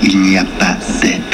Il n'y a pas d'être,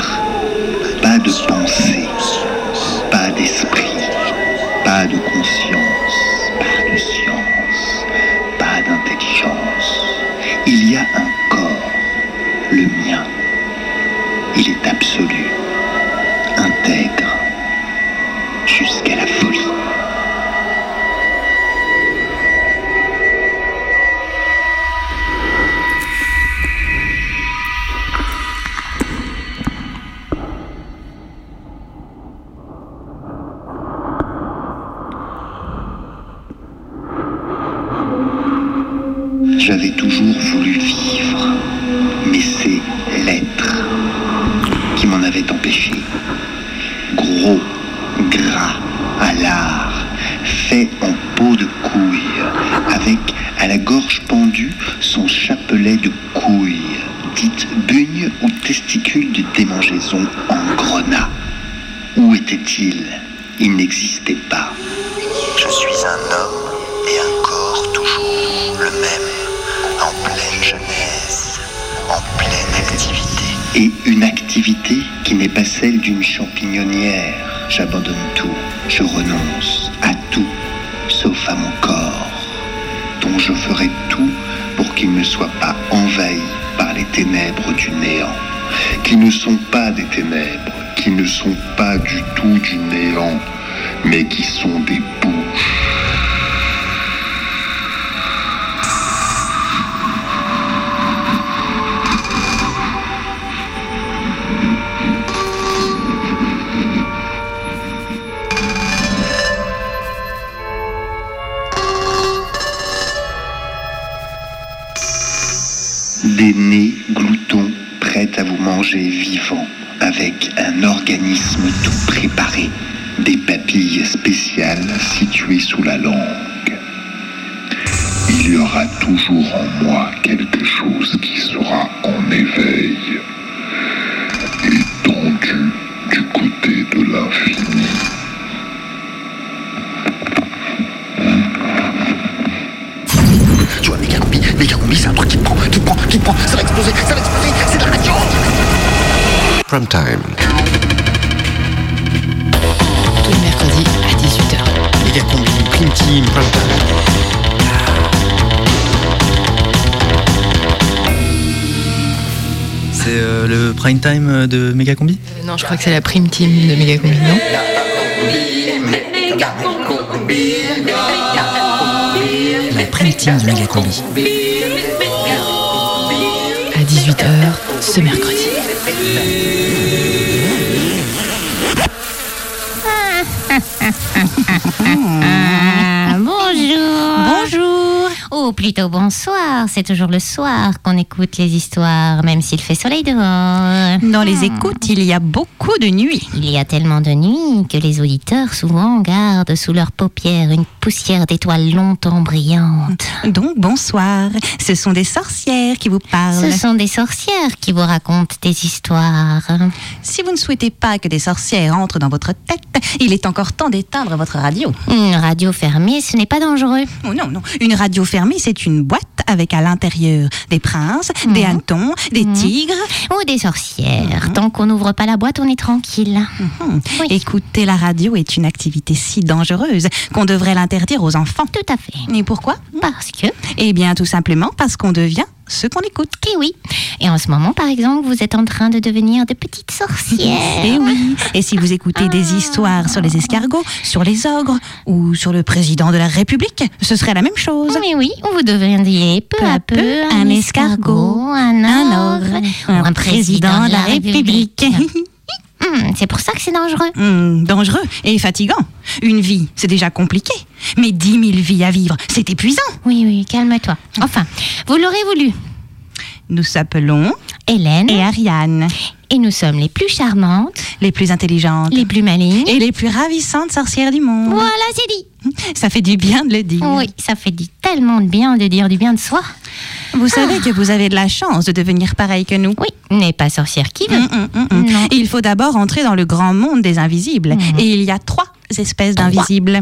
sont des bouches. Des nez gloutons prêts à vous manger vivant, avec un organisme tout préparé, des papilles spéciales situées sous la langue. Il y aura toujours en moi quelque chose qui sera en éveil, étendu du côté de l'infini. Tu vois, méga combi, méga combi, c'est un truc qui te prend, qui te prend, qui te prend, ça va exploser, ça va exploser, c'est de la radio Prime time. Combi, time. C'est euh, le prime time de Megacombi Euh, non, je crois que c'est la prime team de Megacombi, non? La prime team de méga combi. À 18h ce mercredi. Ah, bonjour. Bonjour Ou plutôt bonsoir. C'est toujours le soir qu'on écoute les histoires, même s'il fait soleil dehors. Dans les écoutes, il y a beaucoup de nuits. Il y a tellement de nuits que les auditeurs souvent gardent sous leurs paupières une poussière d'étoiles longtemps brillantes. Donc bonsoir, ce sont des sorcières qui vous parlent. Ce sont des sorcières qui vous racontent des histoires. Si vous ne souhaitez pas que des sorcières entrent dans votre tête, il est encore temps d'éteindre votre radio. Une radio fermée, ce n'est pas dangereux. Oh non, non, une radio fermée, c'est une boîte avec à l'intérieur des princes, des hannetons, des tigres. Ou des sorcières. Tant qu'on n'ouvre pas la boîte, on est tranquille. Oui. Écouter la radio est une activité si dangereuse qu'on devrait l'interdire aux enfants. Tout à fait. Et pourquoi? Parce que, Eh bien, tout simplement parce qu'on devient ce qu'on écoute. et oui. Et en ce moment, par exemple, vous êtes en train de devenir de petites sorcières. Et oui. Et si vous écoutez des histoires sur les escargots, sur les ogres ou sur le président de la République, ce serait la même chose. Mais oui, vous deviendriez peu à peu un escargot, un ogre, ou un président de la République. Hmm, c'est pour ça que c'est dangereux. Hmm, dangereux et fatigant. Une vie, c'est déjà compliqué. Mais dix mille vies à vivre, c'est épuisant. Oui, oui, calme-toi. Enfin, vous l'aurez voulu. Nous s'appelons Hélène, et Ariane, et nous sommes les plus charmantes, les plus intelligentes les plus malignes. et les plus ravissantes sorcières du monde. Voilà, c'est dit. Ça fait du bien de le dire. Oui, ça fait du, tellement de bien de dire du bien de soi. Vous savez que vous avez de la chance de devenir pareil que nous. Oui, n'est pas sorcière qui veut. Hum, hum. Non. Il faut d'abord entrer dans le grand monde des invisibles. Et il y a trois espèces d'invisibles.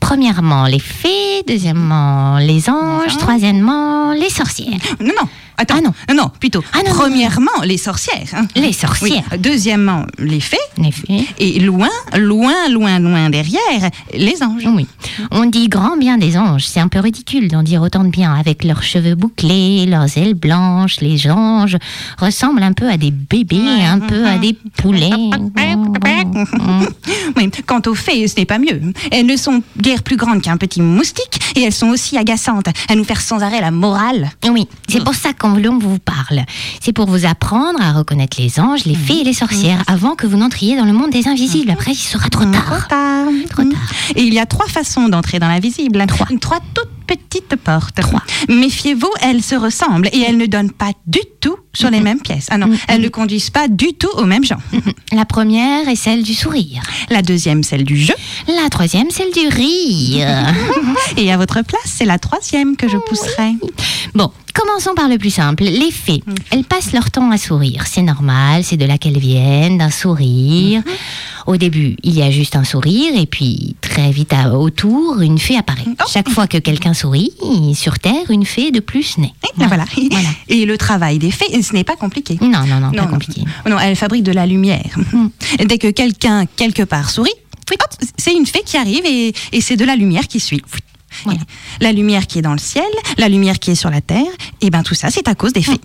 Premièrement, les fées. Deuxièmement, les anges. Troisièmement, les sorcières. Non, non. Attends, Ah non. non, plutôt. Ah non, non, Premièrement, les sorcières. hein. Les sorcières. Oui. Deuxièmement, les fées. En effet. Et loin, loin, loin, loin derrière, les anges. Oui. On dit grand bien des anges. C'est un peu ridicule d'en dire autant de bien. Avec leurs cheveux bouclés, leurs ailes blanches, les anges ressemblent un peu à des bébés, un peu à des poulets. Oui, quant aux fées, ce n'est pas mieux. Elles ne sont guère plus grandes qu'un petit moustique et elles sont aussi agaçantes à nous faire sans arrêt la morale. Oui, c'est pour ça qu'on l'on vous parle. C'est pour vous apprendre à reconnaître les anges, les fées et les sorcières avant que vous n'entriez dans le monde des invisibles. Après, il sera trop tard. tard. Trop tard. Et il y a trois façons d'entrer dans l'invisible. Trois. Trois toutes petites portes. Trois. Méfiez-vous, elles se ressemblent et elles ne donnent pas du tout sur les mêmes pièces. Ah non, elles ne conduisent pas du tout au même genre. La première est celle du sourire. La deuxième, celle du jeu. La troisième, celle du rire. Et à votre place, c'est la troisième que je pousserai. Bon, commençons par le plus simple. Les fées, elles passent leur temps à sourire. C'est normal, c'est de là qu'elles viennent, d'un sourire. Au début, il y a juste un sourire et puis très vite à- autour, une fée apparaît. Chaque fois que quelqu'un sourit, sur Terre, une fée de plus naît. Et ben voilà. Voilà. Et le travail des fées, ce n'est pas compliqué. Non, non, non, pas compliqué. Non, elle fabrique de la lumière. Dès que quelqu'un, quelque part, sourit, c'est une fée qui arrive et, et c'est de la lumière qui suit. Voilà. La lumière qui est dans le ciel, la lumière qui est sur la terre, et ben tout ça, c'est à cause des fées.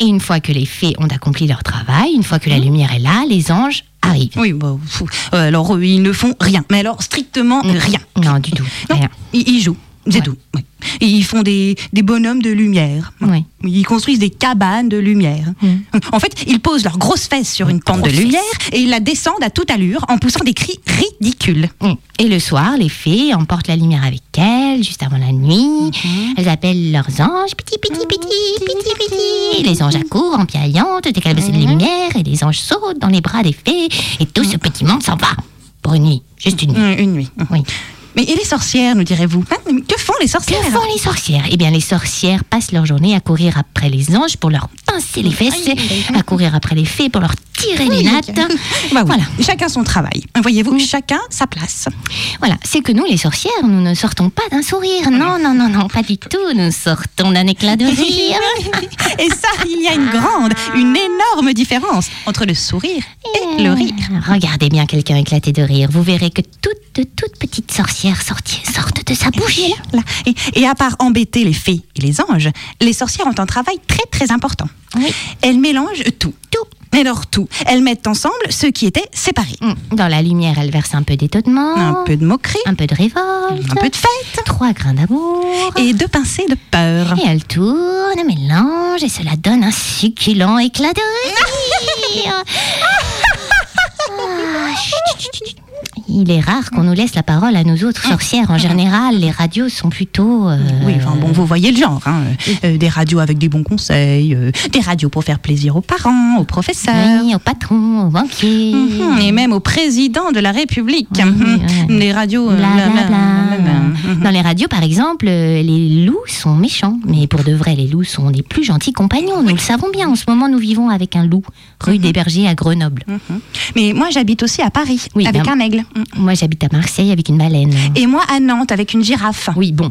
Et une fois que les fées ont accompli leur travail, une fois que la lumière est là, les anges arrivent. Oui, fou. Euh, alors ils ne font rien, mais alors strictement rien. Non, du tout. Non, Rien. ils, ils jouent, c'est Ouais. tout. oui. Et ils font des, des bonhommes de lumière. Oui. Ils construisent des cabanes de lumière. En fait, ils posent leurs grosses fesses sur une pente de lumière et ils la descendent à toute allure en poussant des cris ridicules. Mm. Et le soir, les fées emportent la lumière avec elles, juste avant la nuit. Elles appellent leurs anges, petit, petit, petit, petit, petit. Les anges accourent en piaillant, tout est de lumière, et les anges sautent dans les bras des fées, et tout ce petit monde s'en va. Pour une nuit, juste une nuit. Euh, Une nuit. Oui. Mais et les sorcières, nous direz-vous Hein, Que font les Que sorcières font les sorcières? Eh bien, les sorcières passent leur journée à courir après les anges pour leur pincer les fesses, à courir après les fées pour leur tirer les nattes. Bah oui, Voilà. Chacun son travail. Voyez-vous, chacun sa place. Voilà, c'est que nous, les sorcières, nous ne sortons pas d'un sourire. Non, non, non, non, pas du tout. Nous sortons d'un éclat de rire. Et ça, il y a une grande, une énorme différence entre le sourire et le rire. Regardez bien quelqu'un éclater de rire. Vous verrez que toutes, toutes petites sorcières sorti- sortent de sa bouche. Là. Et, et à part embêter les fées et les anges, les sorcières ont un travail très très important. Oui. Elles mélangent tout. Tout. Alors tout. Elles mettent ensemble ceux qui étaient séparés. Mm. Dans la lumière, elle verse un peu d'étonnement, Un peu de moquerie, un peu de révolte, un peu de fête trois grains d'amour. et deux pincées de peur. Et elle tourne, mélange, et cela donne un succulent éclat de rire. Ah, chut, chut. Il est rare qu'on nous laisse la parole à nous autres sorcières. En général, les radios sont plutôt. euh, Oui, enfin bon, vous voyez le genre. hein. Euh, des radios avec des bons conseils, euh, des radios pour faire plaisir aux parents, aux professeurs. oui, au patron, au banquier. Mhm, Et même au président de la République. Oui, Mhm. ouais. Les radios. Bla. Mhm. Dans les radios, par exemple, les loups sont méchants. Mais pour de vrai, les loups sont des plus gentils compagnons. Nous le savons bien. En ce moment, nous vivons avec un loup, rue des Bergers à Grenoble. Mais moi, j'habite aussi à Paris, Oui, avec ben- un aigle. Moi, j'habite à Marseille avec une baleine. Et moi, à Nantes, avec une girafe. Oui, bon.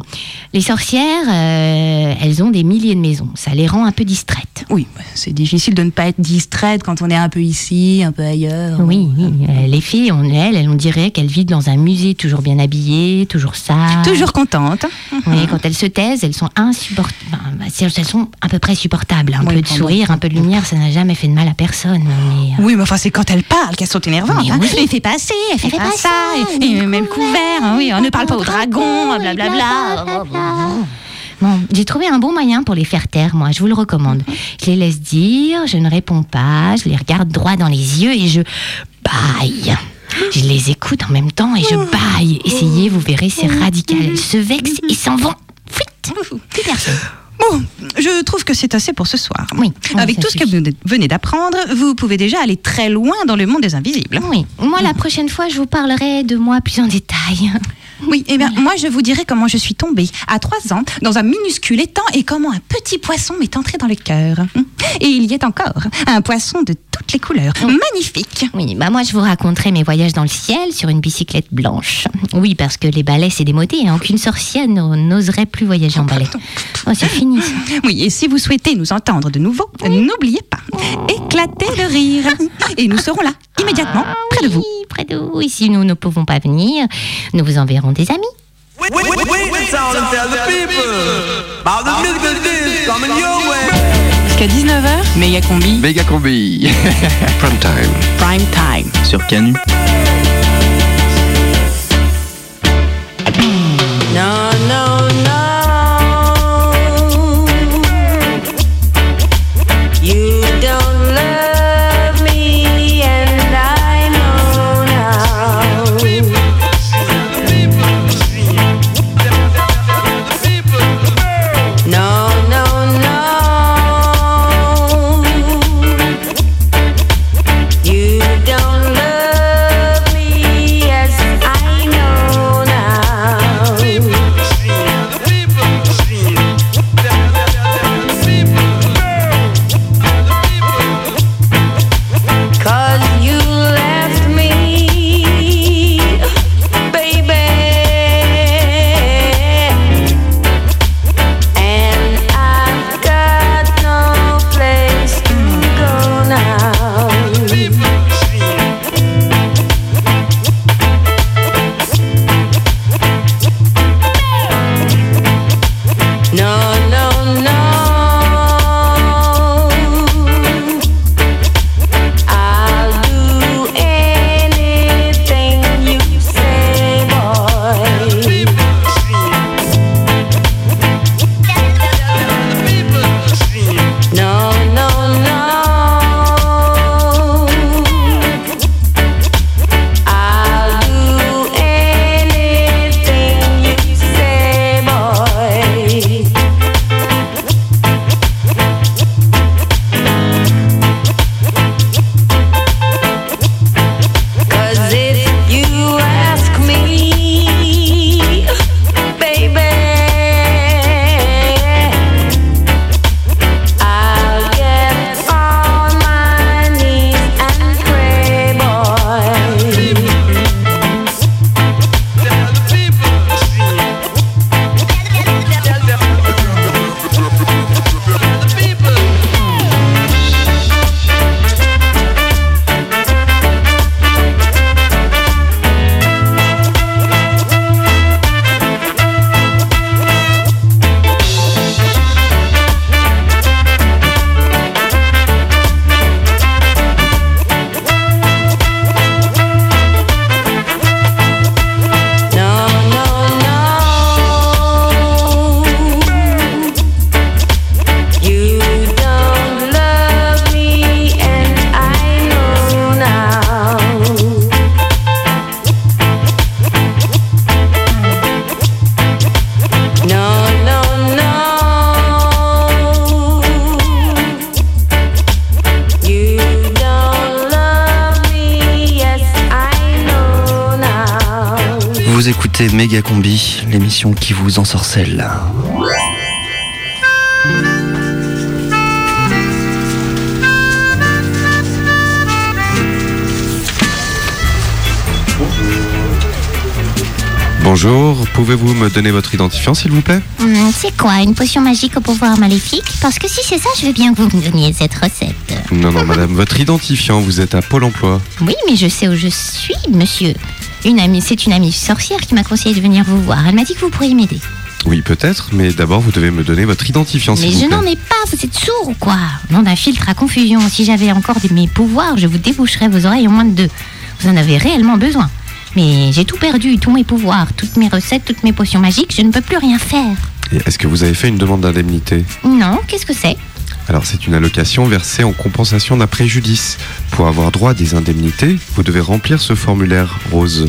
Les sorcières, euh, elles ont des milliers de maisons. Ça les rend un peu distraites. Oui, bah, c'est difficile de ne pas être distraite quand on est un peu ici, un peu ailleurs. Oui, oui. Euh, les filles, on, elles, elles, on dirait qu'elles vivent dans un musée, toujours bien habillées, toujours ça. Toujours contente. Oui, quand elles se taisent, elles sont insupportables. elles sont à peu près supportables. Un Oui, peu de bon, sourire, un peu de lumière, ça n'a jamais fait de mal à personne. Mais, euh, Oui, mais enfin, c'est quand elle parle qu'elles sont énervantes. Mais hein. oui. Elle fait pas ci, elle fait pas pas ça. Et, et même couvert, couvert. hein, oui, on ne parle pas au dragon, blablabla. Bon, j'ai trouvé un bon moyen pour les faire taire, moi, je vous le recommande. Je les laisse dire, je ne réponds pas, je les regarde droit dans les yeux et je baille. Je les écoute en même temps et je baille. Essayez, vous verrez, c'est radical. Elles se vexent et s'en vont. Fuite Plus personne. Bon, je trouve que c'est assez pour ce soir. Oui, Avec tout ce que vous venez d'apprendre, vous pouvez déjà aller très loin dans le monde des invisibles. Oui, moi la prochaine fois, je vous parlerai de moi plus en détail. Oui, eh bien, moi, je vous dirai comment je suis tombée à trois ans dans un minuscule étang et comment un petit poisson m'est entré dans le cœur. Et il y est encore, un poisson de toute toutes les couleurs. Magnifique. Oui, bah moi je vous raconterai mes voyages dans le ciel sur une bicyclette blanche. Oui, parce que les balais c'est démodé, hein. aucune sorcière n'oserait plus voyager en balai. Oh, c'est fini. Oui, et si vous souhaitez nous entendre de nouveau, n'oubliez pas, éclatez de rire. Et nous serons là, immédiatement, près de vous. Oui, près de vous. Et si nous ne pouvons pas venir, nous vous enverrons des amis. Jusqu'à 19h, méga combi, Méga combi. Prime time. prime time. Sur Canu. Écoutez Méga Combi, l'émission qui vous ensorcelle. Bonjour, pouvez-vous me donner votre identifiant s'il vous plaît? Hum, c'est quoi, une potion magique au pouvoir maléfique? Parce que si c'est ça, je veux bien que vous me donniez cette recette. Non, non, madame, votre identifiant, vous êtes à Pôle emploi. Oui, mais je sais où je suis, monsieur. Une amie, c'est une amie sorcière qui m'a conseillé de venir vous voir. Elle m'a dit que vous pourriez m'aider. Oui, peut-être, mais d'abord vous devez me donner votre identifiant Mais je n'en ai pas, vous êtes sourd ou quoi? Nom d'un filtre à confusion. Si j'avais encore des- mes pouvoirs, je vous déboucherais vos oreilles en moins de deux. Vous en avez réellement besoin. Mais j'ai tout perdu, tous mes pouvoirs, toutes mes recettes, toutes mes potions magiques, je ne peux plus rien faire. Et Est-ce que vous avez fait une demande d'indemnité? Non, qu'est-ce que c'est? Alors c'est une allocation versée en compensation d'un préjudice. Pour avoir droit à des indemnités, vous devez remplir ce formulaire rose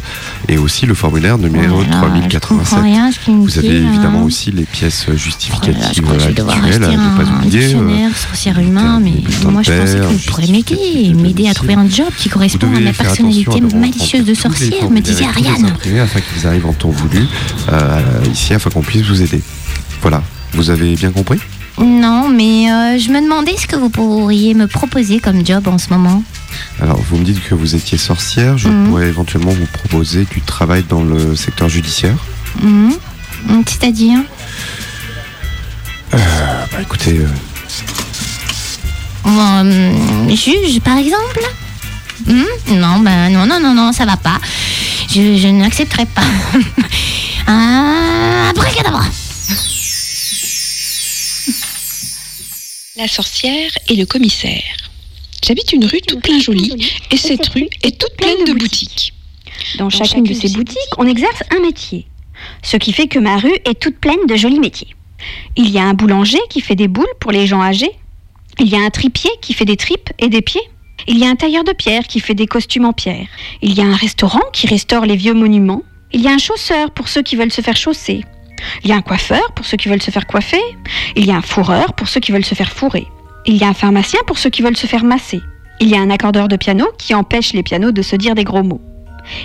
et aussi le formulaire numéro Oh là là, Je 3087. comprends rien à ce qu'il me Vous avez évidemment hein. aussi les pièces Oh là là, justificatives vais devoir habituelles à ne pas oublier. euh, sorcière humain, mais moi je pensais que vous pourriez m'aider, m'aider à trouver un job qui correspond à ma personnalité malicieuse de sorcière, me disait Ariane. afin qu'ils arrivent en temps voulu euh, ici afin qu'on puisse vous aider. Voilà, vous avez bien compris? Non, mais euh, je me demandais ce que vous pourriez me proposer comme job en ce moment. Alors, vous me dites que vous étiez sorcière. Je Mhm. pourrais éventuellement vous proposer du travail dans le secteur judiciaire. Mhm. C'est-à-dire? Bah, écoutez, euh, Hum, Juge, par exemple? Hum Non, ben non, non, non, non, ça va pas. Je, je n'accepterai pas. ah, abracadabra La sorcière et le commissaire. J'habite une rue toute plein jolie et cette rue est toute pleine de boutiques. Dans chacune de ces boutiques, on exerce un métier. Ce qui fait que ma rue est toute pleine de jolis métiers. Il y a un boulanger qui fait des boules pour les gens âgés. Il y a un tripier qui fait des tripes et des pieds. Il y a un tailleur de pierre qui fait des costumes en pierre. Il y a un restaurant qui restaure les vieux monuments. Il y a un chausseur pour ceux qui veulent se faire chausser. Il y a un coiffeur pour ceux qui veulent se faire coiffer. Il y a un fourreur pour ceux qui veulent se faire fourrer. Il y a un pharmacien pour ceux qui veulent se faire masser. Il y a un accordeur de piano qui empêche les pianos de se dire des gros mots.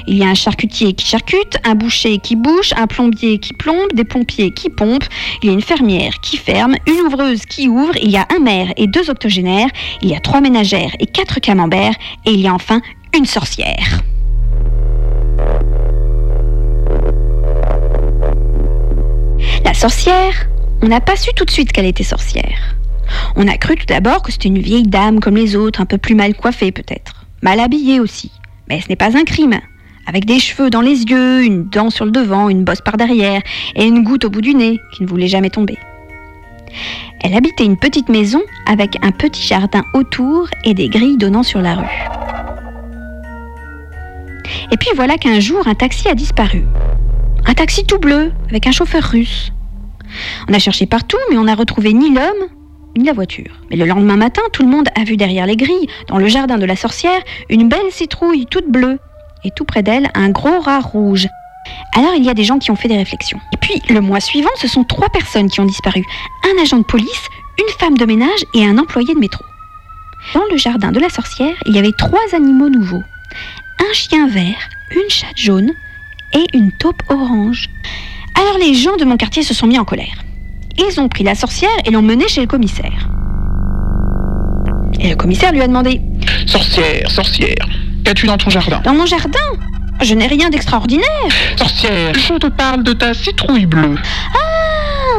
Il y a un charcutier qui charcute, un boucher qui bouche, un plombier qui plombe, des pompiers qui pompent, il y a une fermière qui ferme, une ouvreuse qui ouvre, il y a un maire et deux octogénaires, il y a trois ménagères et quatre camemberts, et il y a enfin une sorcière. Sorcière, on n'a pas su tout de suite qu'elle était sorcière. On a cru tout d'abord que c'était une vieille dame comme les autres, un peu plus mal coiffée peut-être, mal habillée aussi. Mais ce n'est pas un crime. Avec des cheveux dans les yeux, une dent sur le devant, une bosse par derrière et une goutte au bout du nez qui ne voulait jamais tomber. Elle habitait une petite maison avec un petit jardin autour et des grilles donnant sur la rue. Et puis voilà qu'un jour un taxi a disparu. Un taxi tout bleu avec un chauffeur russe. On a cherché partout mais on n'a retrouvé ni l'homme ni la voiture. Mais le lendemain matin, tout le monde a vu derrière les grilles, dans le jardin de la sorcière, une belle citrouille toute bleue. Et tout près d'elle, un gros rat rouge. Alors il y a des gens qui ont fait des réflexions. Et puis, le mois suivant, ce sont trois personnes qui ont disparu. Un agent de police, une femme de ménage et un employé de métro. Dans le jardin de la sorcière, il y avait trois animaux nouveaux. Un chien vert, une chatte jaune et une taupe orange. Alors les gens de mon quartier se sont mis en colère. Ils ont pris la sorcière et l'ont menée chez le commissaire. Et le commissaire lui a demandé Sorcière, sorcière, qu'as-tu dans ton jardin? Dans mon jardin? Je n'ai rien d'extraordinaire. Sorcière, je te parle de ta citrouille bleue. Ah,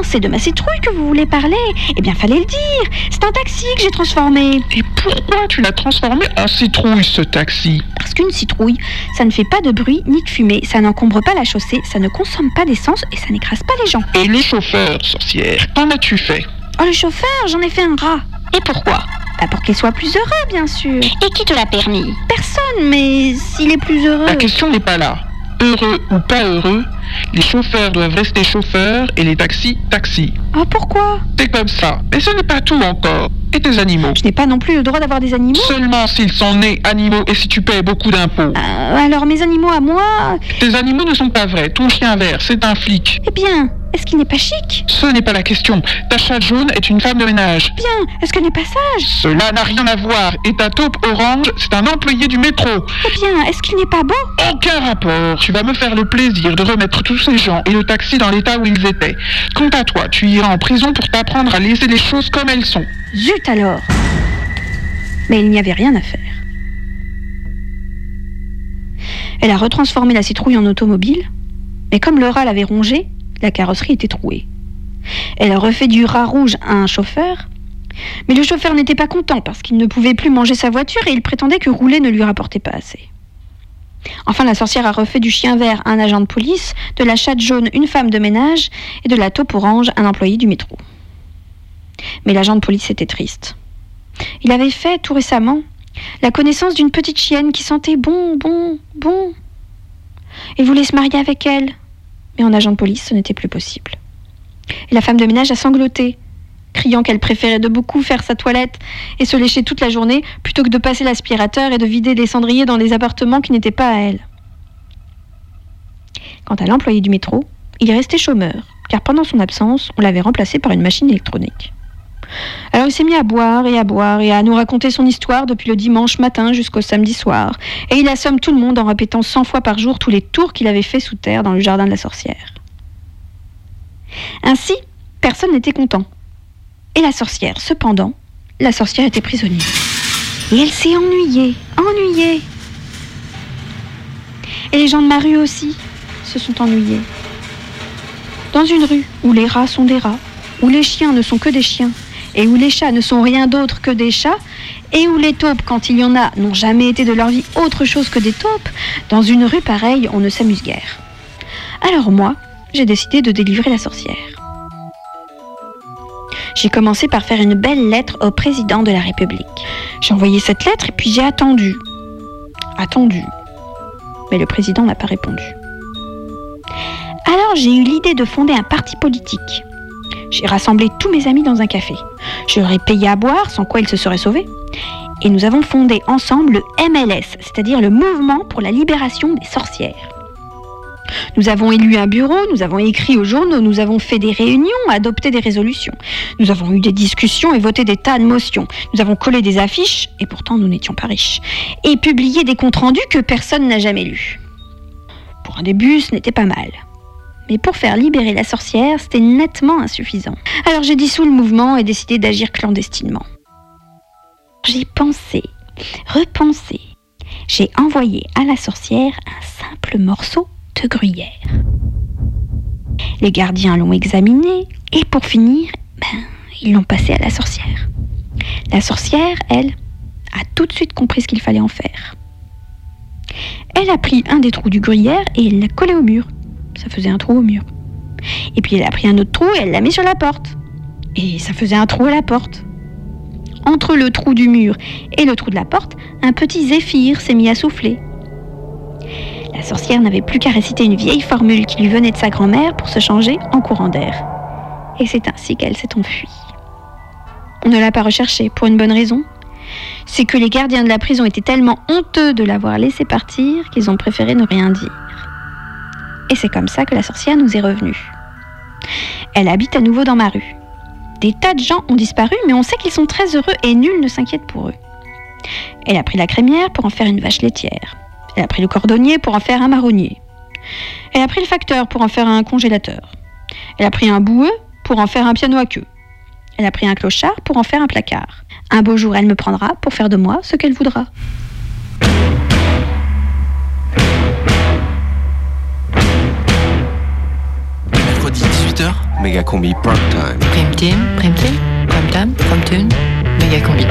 c'est de ma citrouille que vous voulez parler Eh bien, fallait le dire. C'est un taxi que j'ai transformé. Et pourquoi tu l'as transformé en citrouille, ce taxi? Parce qu'une citrouille, ça ne fait pas de bruit ni de fumée, ça n'encombre pas la chaussée, ça ne consomme pas d'essence et ça n'écrase pas les gens. Et le chauffeur, sorcière, qu'en as-tu fait? Oh, le chauffeur, j'en ai fait un rat. Et pourquoi? Bah, pour qu'il soit plus heureux, bien sûr. Et qui te l'a permis? Personne, mais s'il est plus heureux. La question n'est pas là. Heureux ou pas heureux, les chauffeurs doivent rester chauffeurs et les taxis, taxis. Ah, pourquoi? C'est comme ça. Mais ce n'est pas tout encore. Et tes animaux Je n'ai pas non plus le droit d'avoir des animaux. Seulement s'ils sont nés animaux et si tu paies beaucoup d'impôts. Euh, alors, mes animaux à moi Tes animaux ne sont pas vrais. Ton chien vert, c'est un flic. Eh bien, est-ce qu'il n'est pas chic? Ce n'est pas la question. Ta chatte jaune est une femme de ménage. Bien, est-ce qu'elle n'est pas sage? Cela n'a rien à voir. Et ta taupe orange, c'est un employé du métro. Eh bien, est-ce qu'il n'est pas beau? Aucun rapport. Tu vas me faire le plaisir de remettre tous ces gens et le taxi dans l'état où ils étaient. Quant à toi, tu iras en prison pour t'apprendre à laisser les choses comme elles sont. Zut alors Mais il n'y avait rien à faire. Elle a retransformé la citrouille en automobile, mais comme le rat l'avait rongée, la carrosserie était trouée. Elle a refait du rat rouge à un chauffeur, mais le chauffeur n'était pas content parce qu'il ne pouvait plus manger sa voiture et il prétendait que rouler ne lui rapportait pas assez. Enfin, la sorcière a refait du chien vert un agent de police, de la chatte jaune une femme de ménage et de la taupe orange un employé du métro. Mais l'agent de police était triste. Il avait fait, tout récemment, la connaissance d'une petite chienne qui sentait bon, bon, bon. Il voulait se marier avec elle, mais en agent de police, ce n'était plus possible. Et la femme de ménage a sangloté, criant qu'elle préférait de beaucoup faire sa toilette et se lécher toute la journée plutôt que de passer l'aspirateur et de vider des cendriers dans des appartements qui n'étaient pas à elle. Quant à l'employé du métro, il est resté chômeur, car pendant son absence, on l'avait remplacé par une machine électronique. Alors il s'est mis à boire et à boire et à nous raconter son histoire depuis le dimanche matin jusqu'au samedi soir. Et il assomme tout le monde en répétant cent fois par jour tous les tours qu'il avait fait sous terre dans le jardin de la sorcière. Ainsi, personne n'était content. Et la sorcière, cependant, la sorcière était prisonnière. Et elle s'est ennuyée, ennuyée. Et les gens de ma rue aussi se sont ennuyés. Dans une rue où les rats sont des rats, où les chiens ne sont que des chiens, et où les chats ne sont rien d'autre que des chats, et où les taupes, quand il y en a, n'ont jamais été de leur vie autre chose que des taupes, dans une rue pareille, on ne s'amuse guère. Alors moi, j'ai décidé de délivrer la sorcière. J'ai commencé par faire une belle lettre au président de la République. J'ai envoyé cette lettre et puis j'ai attendu. Attendu. Mais le président n'a pas répondu. Alors j'ai eu l'idée de fonder un parti politique. J'ai rassemblé tous mes amis dans un café. Je leur ai payé à boire, sans quoi ils se seraient sauvés. Et nous avons fondé ensemble le MLS, c'est-à-dire le Mouvement pour la libération des sorcières. Nous avons élu un bureau, nous avons écrit aux journaux, nous avons fait des réunions, adopté des résolutions. Nous avons eu des discussions et voté des tas de motions. Nous avons collé des affiches, et pourtant nous n'étions pas riches. Et publié des comptes rendus que personne n'a jamais lus. Pour un début, ce n'était pas mal. Mais pour faire libérer la sorcière, c'était nettement insuffisant. Alors j'ai dissous le mouvement et décidé d'agir clandestinement. J'ai pensé, repensé. J'ai envoyé à la sorcière un simple morceau de gruyère. Les gardiens l'ont examiné et pour finir, ben, ils l'ont passé à la sorcière. La sorcière, elle, a tout de suite compris ce qu'il fallait en faire. Elle a pris un des trous du gruyère et l'a collé au mur. Ça faisait un trou au mur. Et puis elle a pris un autre trou et elle l'a mis sur la porte. Et ça faisait un trou à la porte. Entre le trou du mur et le trou de la porte, un petit zéphyr s'est mis à souffler. La sorcière n'avait plus qu'à réciter une vieille formule qui lui venait de sa grand-mère pour se changer en courant d'air. Et c'est ainsi qu'elle s'est enfuie. On ne l'a pas recherchée pour une bonne raison. C'est que les gardiens de la prison étaient tellement honteux de l'avoir laissée partir qu'ils ont préféré ne rien dire. Et c'est comme ça que la sorcière nous est revenue. Elle habite à nouveau dans ma rue. Des tas de gens ont disparu, mais on sait qu'ils sont très heureux et nul ne s'inquiète pour eux. Elle a pris la crémière pour en faire une vache laitière. Elle a pris le cordonnier pour en faire un marronnier. Elle a pris le facteur pour en faire un congélateur. Elle a pris un boueux pour en faire un piano à queue. Elle a pris un clochard pour en faire un placard. Un beau jour, elle me prendra pour faire de moi ce qu'elle voudra. 18h. Méga combi prime time. Prime team, prime team, prime time, prime tune, méga combi.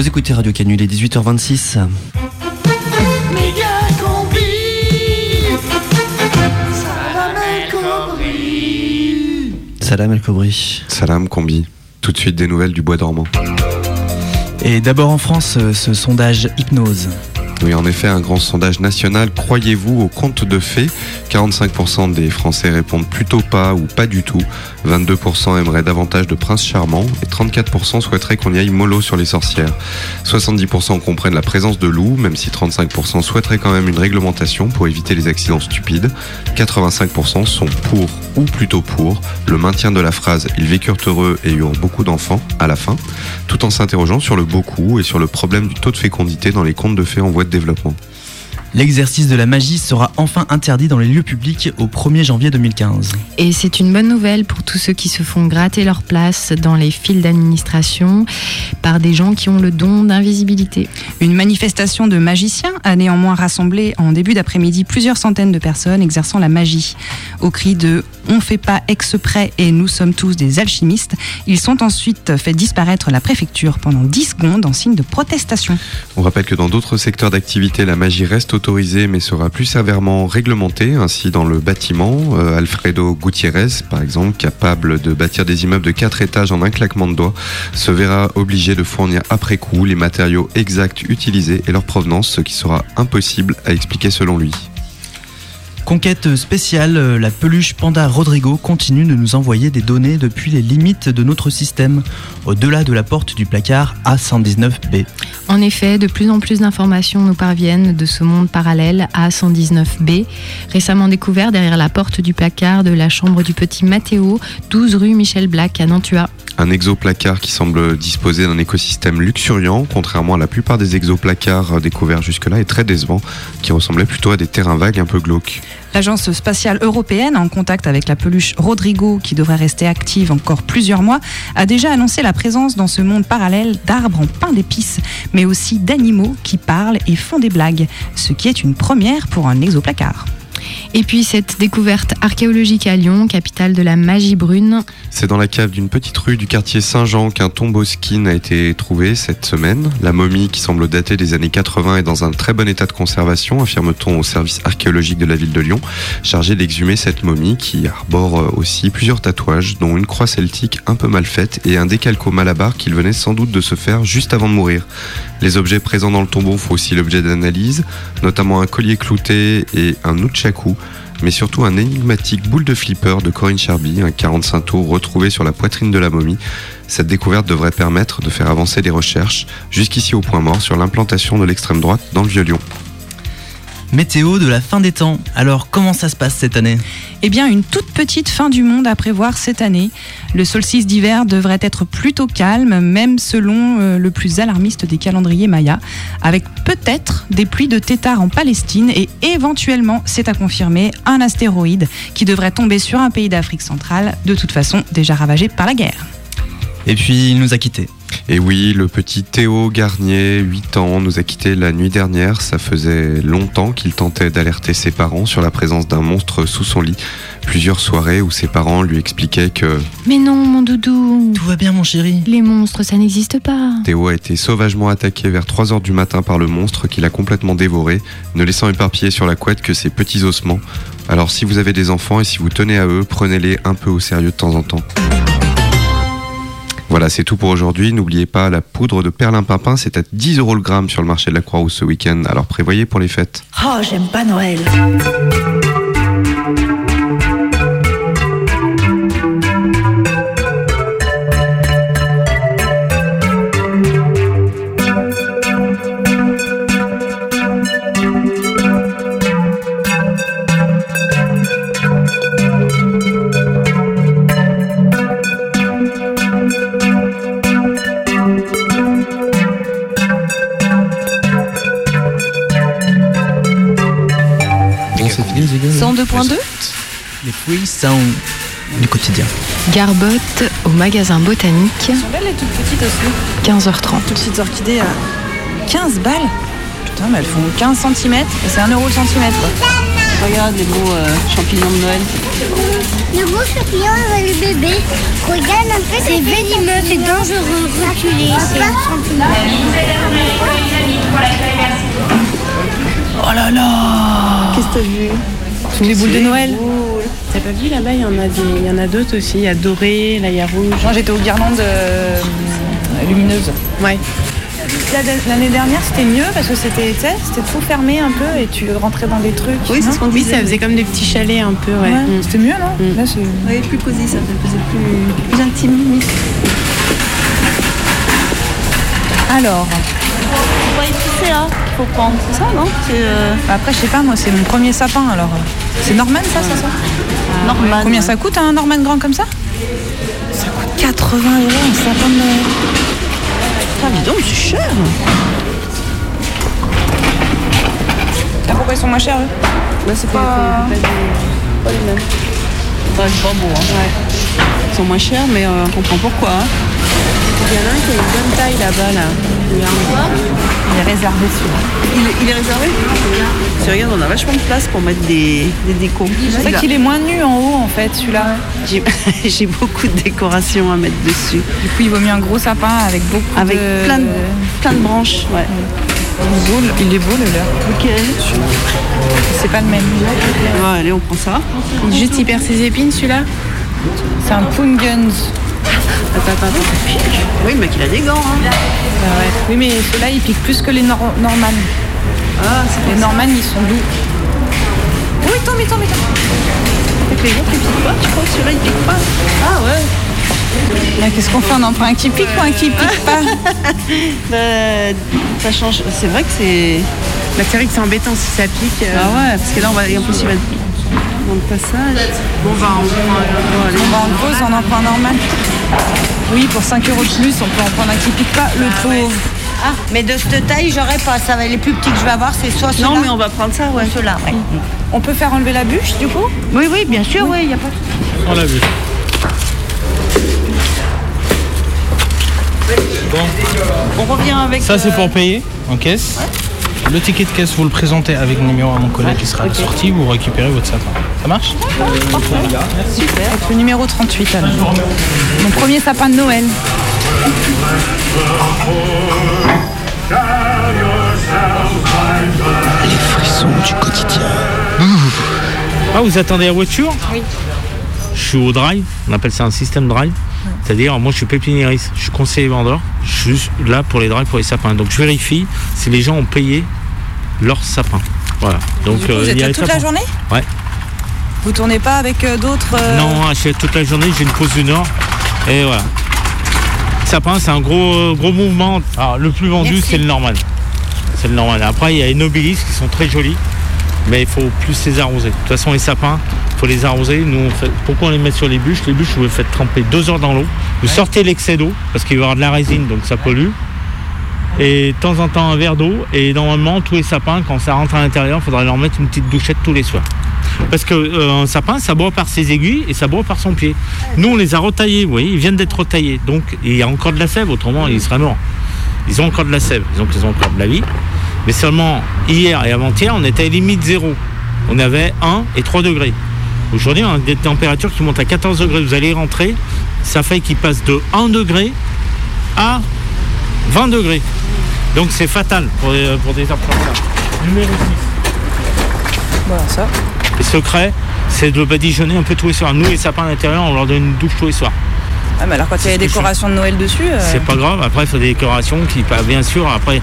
Vous écoutez Radio Canu, il est 18h26. Méga combi. Salam El Khomri. Salam El Kobri. Salam combi. Tout de suite des nouvelles du bois dormant. Et d'abord en France, euh, ce sondage hypnose. Oui, en effet, un grand sondage national. Croyez-vous aux contes de fées 45% des Français répondent plutôt pas ou pas du tout. 22% aimeraient davantage de princes charmants et 34% souhaiteraient qu'on y aille mollo sur les sorcières. 70% comprennent la présence de loups, même si 35% souhaiteraient quand même une réglementation pour éviter les accidents stupides. 85% sont pour ou plutôt pour le maintien de la phrase ils vécurent heureux et eurent beaucoup d'enfants à la fin, tout en s'interrogeant sur le beaucoup et sur le problème du taux de fécondité dans les contes de fées en voie développement. L'exercice de la magie sera enfin interdit dans les lieux publics au 1er janvier 2015. Et c'est une bonne nouvelle pour tous ceux qui se font gratter leur place dans les files d'administration par des gens qui ont le don d'invisibilité. Une manifestation de magiciens a néanmoins rassemblé en début d'après-midi plusieurs centaines de personnes exerçant la magie. Au cri de On fait pas exprès et nous sommes tous des alchimistes, ils sont ensuite fait disparaître la préfecture pendant 10 secondes en signe de protestation. On rappelle que dans d'autres secteurs d'activité, la magie reste mais sera plus sévèrement réglementée. Ainsi, dans le bâtiment, euh, Alfredo Gutiérrez, par exemple, capable de bâtir des immeubles de 4 étages en un claquement de doigts, se verra obligé de fournir après coup les matériaux exacts utilisés et leur provenance, ce qui sera impossible à expliquer selon lui. Conquête spéciale, euh, la peluche Panda Rodrigo continue de nous envoyer des données depuis les limites de notre système, au-delà de la porte du placard A119B. En effet, de plus en plus d'informations nous parviennent de ce monde parallèle A119B, récemment découvert derrière la porte du placard de la chambre du petit Mathéo, 12 rue Michel Black à Nantua. Un exoplacard qui semble disposer d'un écosystème luxuriant, contrairement à la plupart des exoplacards euh, découverts jusque-là, et très décevant, qui ressemblaient plutôt à des terrains vagues un peu glauques. L'agence spatiale européenne, en contact avec la peluche Rodrigo, qui devrait rester active encore plusieurs mois, a déjà annoncé la présence dans ce monde parallèle d'arbres en pain d'épices, mais aussi d'animaux qui parlent et font des blagues, ce qui est une première pour un exoplacard. Et puis cette découverte archéologique à Lyon, capitale de la magie brune. C'est dans la cave d'une petite rue du quartier Saint-Jean qu'un tombeau skin a été trouvé cette semaine. La momie, qui semble dater des années 80, est dans un très bon état de conservation, affirme-t-on au service archéologique de la ville de Lyon, chargé d'exhumer cette momie qui arbore euh, aussi plusieurs tatouages, dont une croix celtique un peu mal faite et un décalco malabar qu'il venait sans doute de se faire juste avant de mourir. Les objets présents dans le tombeau font aussi l'objet d'analyse, notamment un collier clouté et un mais surtout un énigmatique boule de flipper de Corinne Charby, un 45 tours retrouvé sur la poitrine de la momie. Cette découverte devrait permettre de faire avancer les recherches, jusqu'ici au point mort, sur l'implantation de l'extrême droite dans le Vieux-Lyon. Météo de la fin des temps. Alors, comment ça se passe cette année? Eh bien, une toute petite fin du monde à prévoir cette année. Le solstice d'hiver devrait être plutôt calme, même selon euh, le plus alarmiste des calendriers mayas, avec peut-être des pluies de tétards en Palestine et éventuellement, c'est à confirmer, un astéroïde qui devrait tomber sur un pays d'Afrique centrale, de toute façon déjà ravagé par la guerre. Et puis, il nous a quittés. Et oui, le petit Théo Garnier, 8 ans, nous a quittés la nuit dernière. Ça faisait longtemps qu'il tentait d'alerter ses parents sur la présence d'un monstre sous son lit. Plusieurs soirées où ses parents lui expliquaient que Mais non, mon doudou. Tout va bien, mon chéri. Les monstres, ça n'existe pas. Théo a été sauvagement attaqué vers 3 heures du matin par le monstre qui l'a complètement dévoré, ne laissant éparpiller sur la couette que ses petits ossements. Alors si vous avez des enfants et si vous tenez à eux, prenez-les un peu au sérieux de temps en temps. Voilà, c'est tout pour aujourd'hui. N'oubliez pas, la poudre de perlimpinpin, c'est à 10 euros le gramme sur le marché de la Croix-Rousse ce week-end. Alors prévoyez pour les fêtes. Oh, j'aime pas Noël. Free sound du quotidien. Garbotte au magasin botanique, Elles sont belles les toutes petites aussi. 15h30. Toutes petites orchidées à 15 balles. Putain, mais elles font 15 cm et c'est 1 euro le centimètre. Regarde les beaux euh, champignons de Noël. Le gros champignon avec le bébé. Regarde un peu, c'est venimeux, c'est dangereux. Reculez, c'est un champignon. Oh là là Qu'est-ce que t'as vu? Toutes les boules de Noël? T'as pas vu là-bas, il y en a des, il y en a d'autres aussi. Il y a doré, là il y a rouge. Moi j'étais aux guirlandes euh, lumineuses. Ouais. L'année dernière, c'était mieux parce que c'était sais, c'était tout fermé un peu et tu rentrais dans des trucs. Oui, c'est ce qu'on Oui, disait. ça faisait comme des petits chalets un peu, ouais. Ouais, Mm. C'était mieux, non Mm. Là, c'est. Oui, plus cosy, ça, ça faisait plus, plus intime. Alors, Ouais, c'est là qu'il faut prendre, c'est ça, non euh, bah après, je sais pas, moi, c'est mon premier sapin alors. C'est Norman, ça, ça, ça Norman. Combien ouais. ça coûte un Norman grand comme ça? Ça coûte 80 euros un sapin de Noël. Ah, dis donc, c'est cher. Ah, pourquoi ils sont moins chers eux? Bah, c'est pas... les mêmes. Enfin, c'est pas beau, hein. Ils sont moins chers, mais euh, on comprend pourquoi. hein. Il y en a un qui a une bonne taille là-bas, là. Il Il est réservé celui-là. Il est, il est réservé? Tu regardes, on a vachement de place pour mettre des, des décos. C'est vrai qu'il est moins nu en haut en fait celui-là. J'ai j'ai beaucoup de décorations à mettre dessus. Du coup, il vaut mieux un gros sapin avec beaucoup Avec de. plein, de, plein de branches, ouais. Il est beau, le- il est beau le leur. Lequel C'est pas le même. Allez, on prend ça. Juste, il perd ses épines, celui-là? C'est un Punguns. Attends, attends, attends. Oui, le mec, il a des gants. Hein. Ah ouais. Oui, mais ceux-là, ils piquent plus que les Nor- Norman. Ah, c'est Les Norman, ils sont doux. Oui, tombe, il tombe, il tombe. Avec les autres, ils piquent pas, tu crois que celui-là, il pique pas? Ah ouais Qu'est-ce qu'on fait? On en prend un qui pique ou un qui pique pas? Bah, ça change. C'est vrai que c'est. Bah, c'est vrai que c'est embêtant si ça pique. euh. Ah ouais, parce que là, on va. En plus, il va être dans le passage. Bon, bah, on va. en pause, on en prend un Norman. Oui, pour 5 euros de plus, on peut en prendre un qui pique pas. Le pauvre. Ah, mais de cette taille, j'aurais pas. Ça va, les plus petits que je vais avoir, c'est soit ceux-là. Non, mais on va prendre ça, ouais. ou ceux-là, ouais. On peut faire enlever la bûche, du coup? Oui, oui, bien sûr, oui, il n'y a pas de On l'a vu. Bon, On revient avec. ça c'est euh, pour payer en caisse. Le ticket de caisse, vous le présentez avec le numéro à mon collègue qui sera à la sortie, vous récupérez votre sapin. Ça marche Super. Avec le numéro 38, alors. Mon premier sapin de Noël. Les frissons du quotidien. Ah, vous attendez la voiture? Oui. Je suis au drive, on appelle ça un système drive. C'est-à-dire, moi je suis pépiniériste, je suis conseiller vendeur, je suis là pour les drives, pour les sapins. Donc je vérifie si les gens ont payé leur sapin. Voilà. Donc, coup, euh, vous êtes il y a là les toute la journée Ouais. Vous tournez pas avec euh, d'autres euh, Non, je fais toute la journée, j'ai une pause d'une heure. Et voilà. Sapin, c'est un gros, gros mouvement. Alors, le plus vendu, c'est le normal. C'est le normal. Après, il y a les nobilis qui sont très jolis, mais il faut plus les arroser. De toute façon, les sapins, il faut les arroser. Nous, on fait- pourquoi on les met sur les bûches? Les bûches, vous les faites tremper deux heures dans l'eau. Vous sortez l'excès d'eau, parce qu'il va y avoir de la résine, donc ça pollue. Et de temps en temps, un verre d'eau. Et normalement, tous les sapins, quand ça rentre à l'intérieur, il faudra leur mettre une petite douchette tous les soirs. Parce qu'un sapin, ça boit par ses aiguilles et ça boit par son pied. Nous, on les a retaillés, vous voyez, ils viennent d'être retaillés. Donc, il y a encore de la sève, autrement, ils seraient morts. Ils ont encore de la sève, donc ils ont encore de la vie. Mais seulement hier et avant-hier, on était à limite zéro. On avait 1 et 3 degrés. Aujourd'hui, on a des températures qui montent à 14 degrés. Vous allez rentrer, ça fait qu'ils passent de 1 degré à 20 degrés. Donc c'est fatal pour, pour des arbres comme ça. Numéro 6. Voilà, ça. Le secret, c'est de badigeonner un peu tous les soirs. Nous, les sapins à l'intérieur, on leur donne une douche tous les soirs. Ah, mais alors quand il y a je décorations de Noël dessus. euh, C'est pas grave. Après, il faut des décorations qui, bah, bien sûr, après,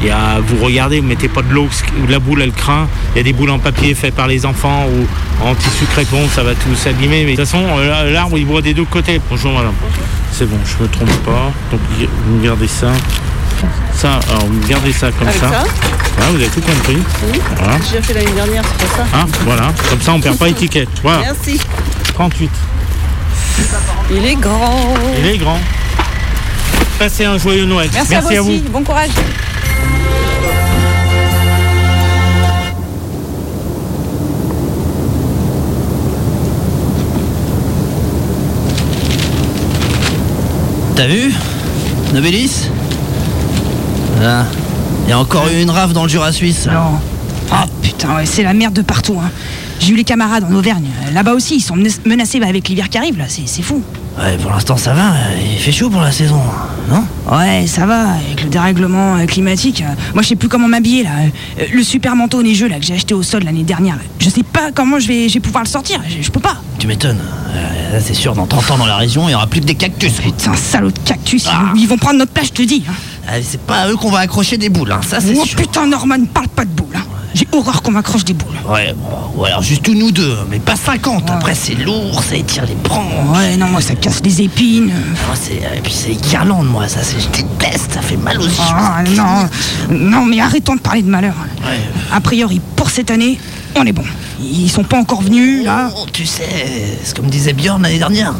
il y a, vous regardez, vous mettez pas de l'eau, ou la boule, elle craint. Il y a des boules en papier faites par les enfants ou en tissu crépon, ça va tout s'abîmer. Mais de toute façon, euh, l'arbre, il boit des deux côtés. Bonjour, madame. C'est bon, je me trompe pas. Donc, vous me gardez ça. Ça, alors, vous me gardez ça comme Avec ça. ça Voilà, vous avez tout compris. Oui. Voilà. J'ai fait l'année dernière, c'est pour ça. Ah, voilà. Comme ça, on perd pas l'étiquette. Voilà. Merci. 38. Il est grand. Il est grand. Passez un joyeux Noël. Merci, à vous aussi. Bon courage. T'as vu Nobelis? Là, il y a encore eu une rave dans le Jura suisse. Non. Ah putain, ouais, c'est la merde de partout. Hein. J'ai eu les camarades en Auvergne. Là-bas aussi, ils sont menac- menacés avec l'hiver qui arrive, là. C'est fou. Ouais, pour l'instant ça va, il fait chaud pour la saison, non? Ouais, ça va, avec le dérèglement euh, climatique. euh, moi, je sais plus comment m'habiller, là. Euh, le super manteau neigeux, là, que j'ai acheté au sol l'année dernière. là, Je sais pas comment je vais, je vais pouvoir le sortir. Je, je peux pas. Tu m'étonnes. Là, c'est sûr, dans 30 ans dans la région, il y aura plus que des cactus. Putain, salaud de cactus. Ils, ils vont prendre notre place, je te dis. hein. Ah, C'est pas à eux qu'on va accrocher des boules, hein, ça c'est Oh sûr. putain, Norman, parle pas de boules. J'ai horreur qu'on m'accroche des boules. Ouais, bon, ou alors juste nous deux, mais pas 50. Après, c'est lourd, ça étire les branches. Ouais, non, moi ça casse les épines. Ah, c'est- et puis c'est guirlande, moi, ça, c'est- je déteste, ça fait mal aux yeux. Ah, non, non, mais arrêtons de parler de malheur. Ouais. A priori, pour cette année, on est bon. Ils sont pas encore venus, là. Oh, tu sais, c'est comme disait Björn l'année dernière.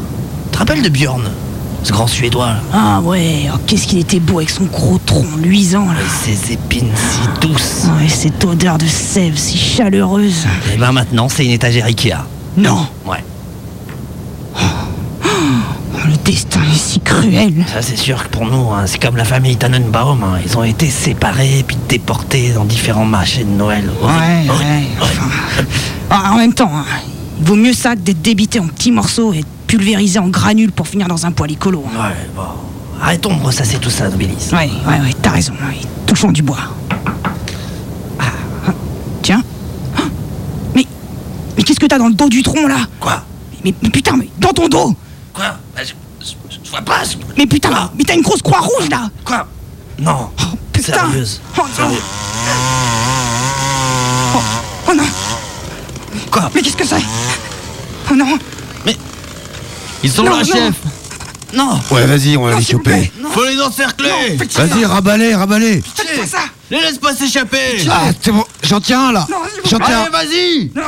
Tu te rappelles de Björn Ce grand suédois, là. Ah ouais, oh, qu'est-ce qu'il était beau avec son gros tronc luisant, là. Ses épines si douces. Ouais, cette odeur de sève si chaleureuse. Et ben maintenant, c'est une étagère Ikea. Non, Ouais. le destin est si cruel. Ça, c'est sûr que pour nous, hein, c'est comme la famille Tannenbaum. hein. Ils ont été séparés puis déportés dans différents marchés de Noël. Ouais, ouais. enfin, ah, en même temps, hein, il vaut mieux ça que d'être débité en petits morceaux et pulvérisé en granules pour finir dans un poêle écolo. hein. Ouais, bon. Arrêtons de ressasser tout ça, Nobilis. Ouais, ouais, ouais, t'as raison. ouais. Touchons du bois. Ah, ah, tiens. Ah, Mais, mais qu'est-ce que t'as dans le dos du tronc là? Quoi? Mais, mais putain, mais dans ton dos Quoi? Bah, je, je- je vois pas. je- Mais putain, mais t'as une grosse croix rouge là Quoi? Non. putain. Sérieuse. Oh, non. Sérieux. Oh, oh non Quoi? Mais qu'est-ce que c'est? Oh non Ils sont Non, là, non. chef. Non. Ouais, vas-y, on va les choper. Faut les encercler. Vas-y, rabalez, rabalez. Les laisse pas s'échapper. Ah, c'est bon, j'en tiens un là. J'en tiens. Allez, vas-y. Non.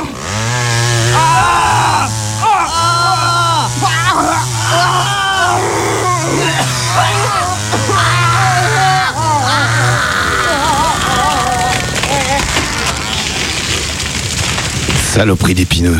Saloperie d'épineux.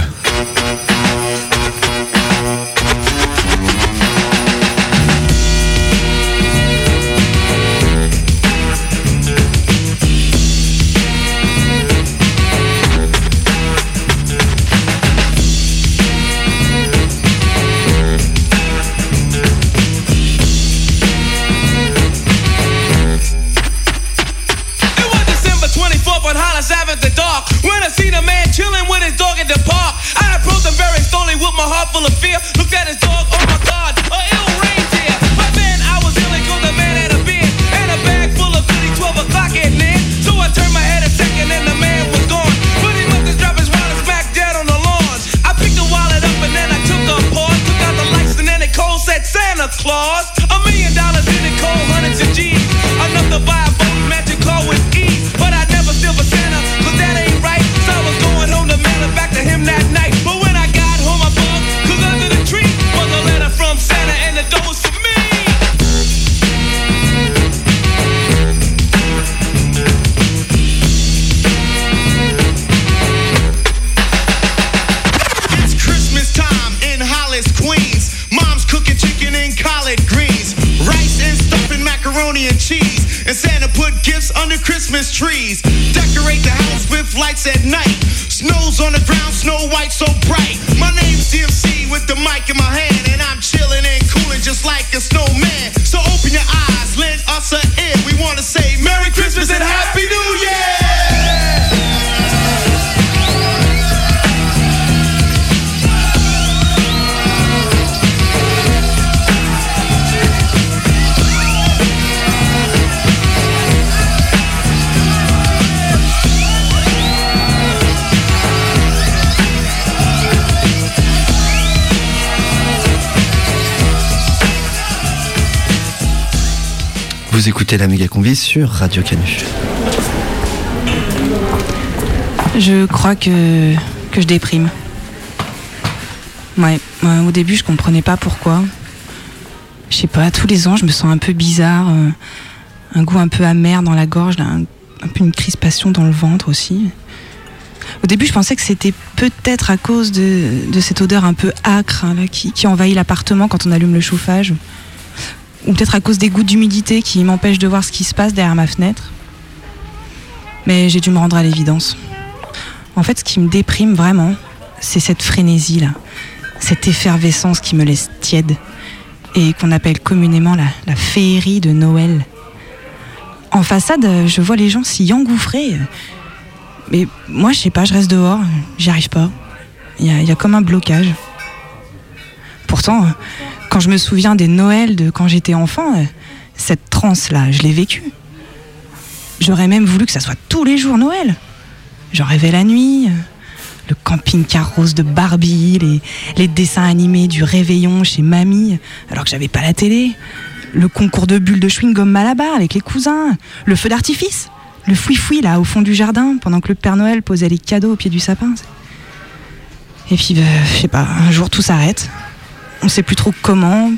So Vous écoutez la méga sur Radio Canu. Je crois que, je déprime. Ouais, ouais, au début je comprenais pas pourquoi. Je sais pas, tous les ans je me sens un peu bizarre, euh, un goût un peu amer dans la gorge, un, peu une crispation dans le ventre aussi. Au début je pensais que c'était peut-être à cause de, de cette odeur un peu âcre hein, qui envahit l'appartement quand on allume le chauffage. Ou peut-être à cause des gouttes d'humidité qui m'empêchent de voir ce qui se passe derrière ma fenêtre. Mais j'ai dû me rendre à l'évidence. En fait, ce qui me déprime vraiment, c'est cette frénésie là, cette effervescence qui me laisse tiède et qu'on appelle communément la, féerie de Noël. En façade, je vois les gens s'y engouffrer. Mais moi, je sais pas, je reste dehors, j'y arrive pas. Il y a, comme un blocage. Pourtant, quand je me souviens des Noëls de quand j'étais enfant, euh, Cette transe-là, je l'ai vécue. J'aurais même voulu que ça soit tous les jours Noël. J'en rêvais la nuit, euh, le camping-car rose de Barbie, les, dessins animés du réveillon chez mamie, alors que j'avais pas la télé, le concours de bulles de chewing-gum Malabar avec les cousins, le feu d'artifice, le fouifoui là au fond du jardin pendant que le Père Noël posait les cadeaux au pied du sapin. Et puis, bah, je sais pas, un jour tout s'arrête. On sait plus trop comment,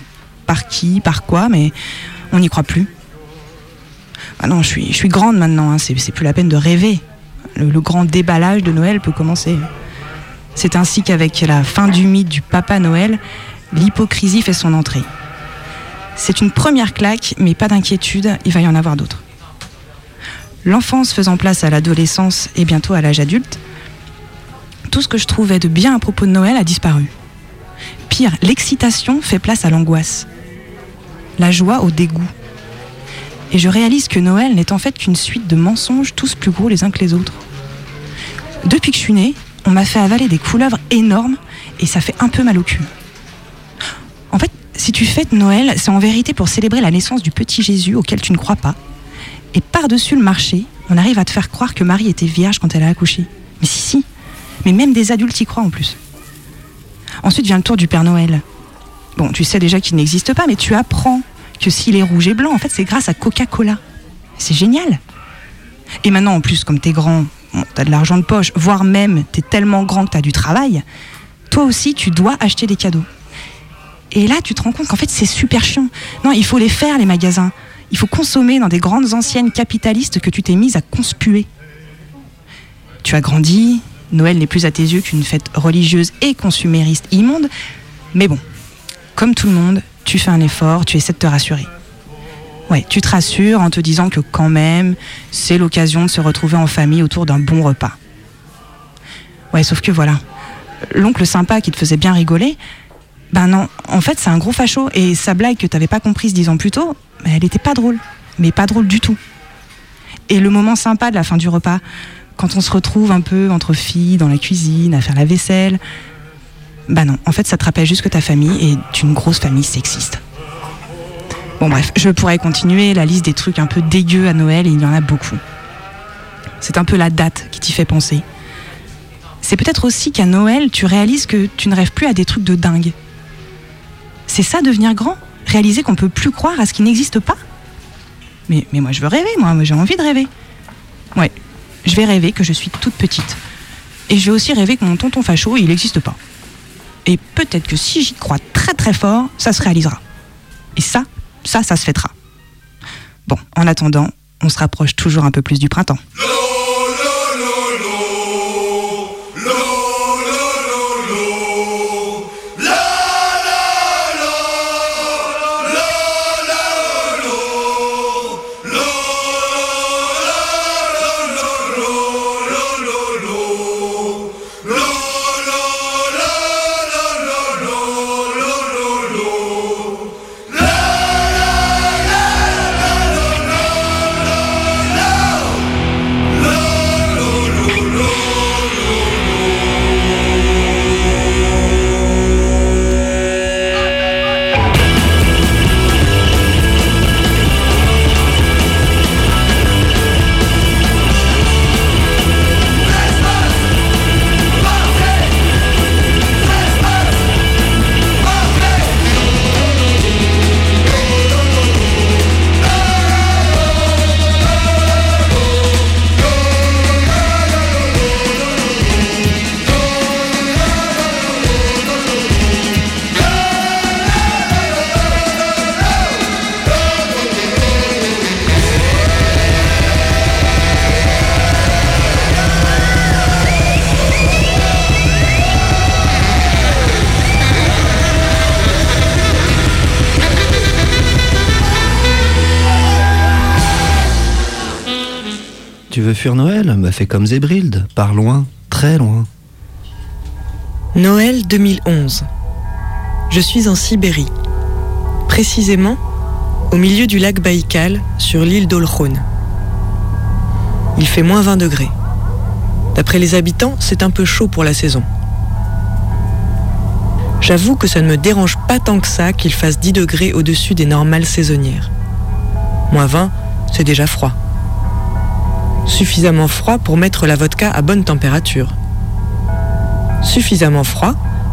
par qui, par quoi, mais on n'y croit plus. Ah non, je suis, grande maintenant, hein, c'est plus la peine de rêver. Le grand déballage de Noël peut commencer. C'est ainsi qu'avec la fin du mythe du Papa Noël, l'hypocrisie fait son entrée. C'est une première claque, mais pas d'inquiétude, il va y en avoir d'autres. L'enfance faisant place à l'adolescence et bientôt à l'âge adulte, tout ce que je trouvais de bien à propos de Noël a disparu. L'excitation fait place à l'angoisse, la joie au dégoût. Et je réalise que Noël n'est en fait qu'une suite de mensonges tous plus gros les uns que les autres. Depuis que je suis née, on m'a fait avaler des couleuvres énormes et ça fait un peu mal au cul. En fait, si tu fêtes Noël, c'est en vérité pour célébrer la naissance du petit Jésus auquel tu ne crois pas. Et par-dessus le marché, on arrive à te faire croire que Marie était vierge quand elle a accouché. Mais si, si. Mais même des adultes y croient en plus. Ensuite vient le tour du Père Noël. Bon, tu sais déjà qu'il n'existe pas, mais tu apprends que s'il est rouge et blanc, en fait, c'est grâce à Coca-Cola. C'est génial. Et maintenant, en plus, comme t'es grand, bon, t'as de l'argent de poche, voire même t'es tellement grand que t'as du travail, toi aussi, tu dois acheter des cadeaux. Et là, tu te rends compte qu'en fait, c'est super chiant. Non, il faut les faire, les magasins. Il faut consommer dans des grandes anciennes capitalistes que tu t'es mise à conspuer. Tu as grandi, Noël n'est plus à tes yeux qu'une fête religieuse et consumériste immonde, mais bon, comme tout le monde, tu fais un effort, tu essaies de te rassurer. Ouais, tu te rassures en te disant que quand même, c'est l'occasion de se retrouver en famille autour d'un bon repas. Ouais, sauf que voilà, l'oncle sympa qui te faisait bien rigoler, ben non, en fait c'est un gros facho et sa blague que t'avais pas comprise dix ans plus tôt, ben, elle était pas drôle, mais pas drôle du tout. Et le moment sympa de la fin du repas, quand on se retrouve un peu entre filles dans la cuisine à faire la vaisselle, bah non, en fait ça te rappelle juste que ta famille est une grosse famille sexiste. Bon bref, je pourrais continuer la liste des trucs un peu dégueux à Noël et il y en a beaucoup. C'est un peu la date qui t'y fait penser. C'est peut-être aussi qu'à Noël, tu réalises que tu ne rêves plus à des trucs de dingue. C'est ça devenir grand? Réaliser qu'on peut plus croire à ce qui n'existe pas? Mais, mais moi je veux rêver, moi, moi j'ai envie de rêver. Ouais, je vais rêver que je suis toute petite. Et je vais aussi rêver que mon tonton facho, il n'existe pas. Et peut-être que si j'y crois très très fort, ça se réalisera. Et ça, ça, ça se fêtera. Bon, en attendant, on se rapproche toujours un peu plus du printemps. Comme Zébrilde, pars loin, très loin. Noël 2011. Je suis en Sibérie. Précisément au milieu du lac Baïkal, sur l'île d'Olkhon. Il fait moins 20 degrés. D'après les habitants, c'est un peu chaud pour la saison. J'avoue que ça ne me dérange pas tant que ça qu'il fasse 10 degrés au-dessus des normales saisonnières. Moins 20, c'est déjà froid. Suffisamment froid pour mettre la vodka à bonne température. Suffisamment froid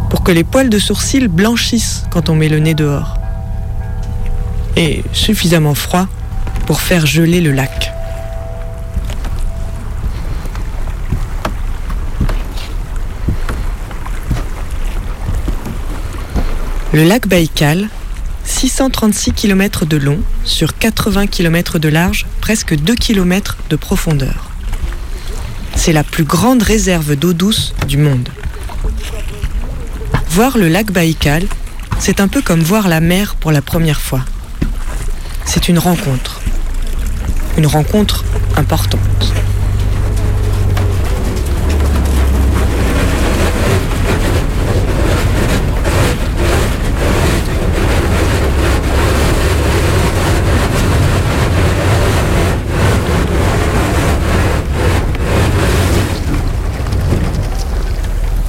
pour que les poils de sourcils blanchissent quand on met le nez dehors. Et suffisamment froid pour faire geler le lac. Le lac Baïkal, 636 km de long sur 80 km de large, presque 2 km de profondeur. C'est la plus grande réserve d'eau douce du monde. Voir le lac Baïkal, c'est un peu comme voir la mer pour la première fois. C'est une rencontre. Une rencontre importante.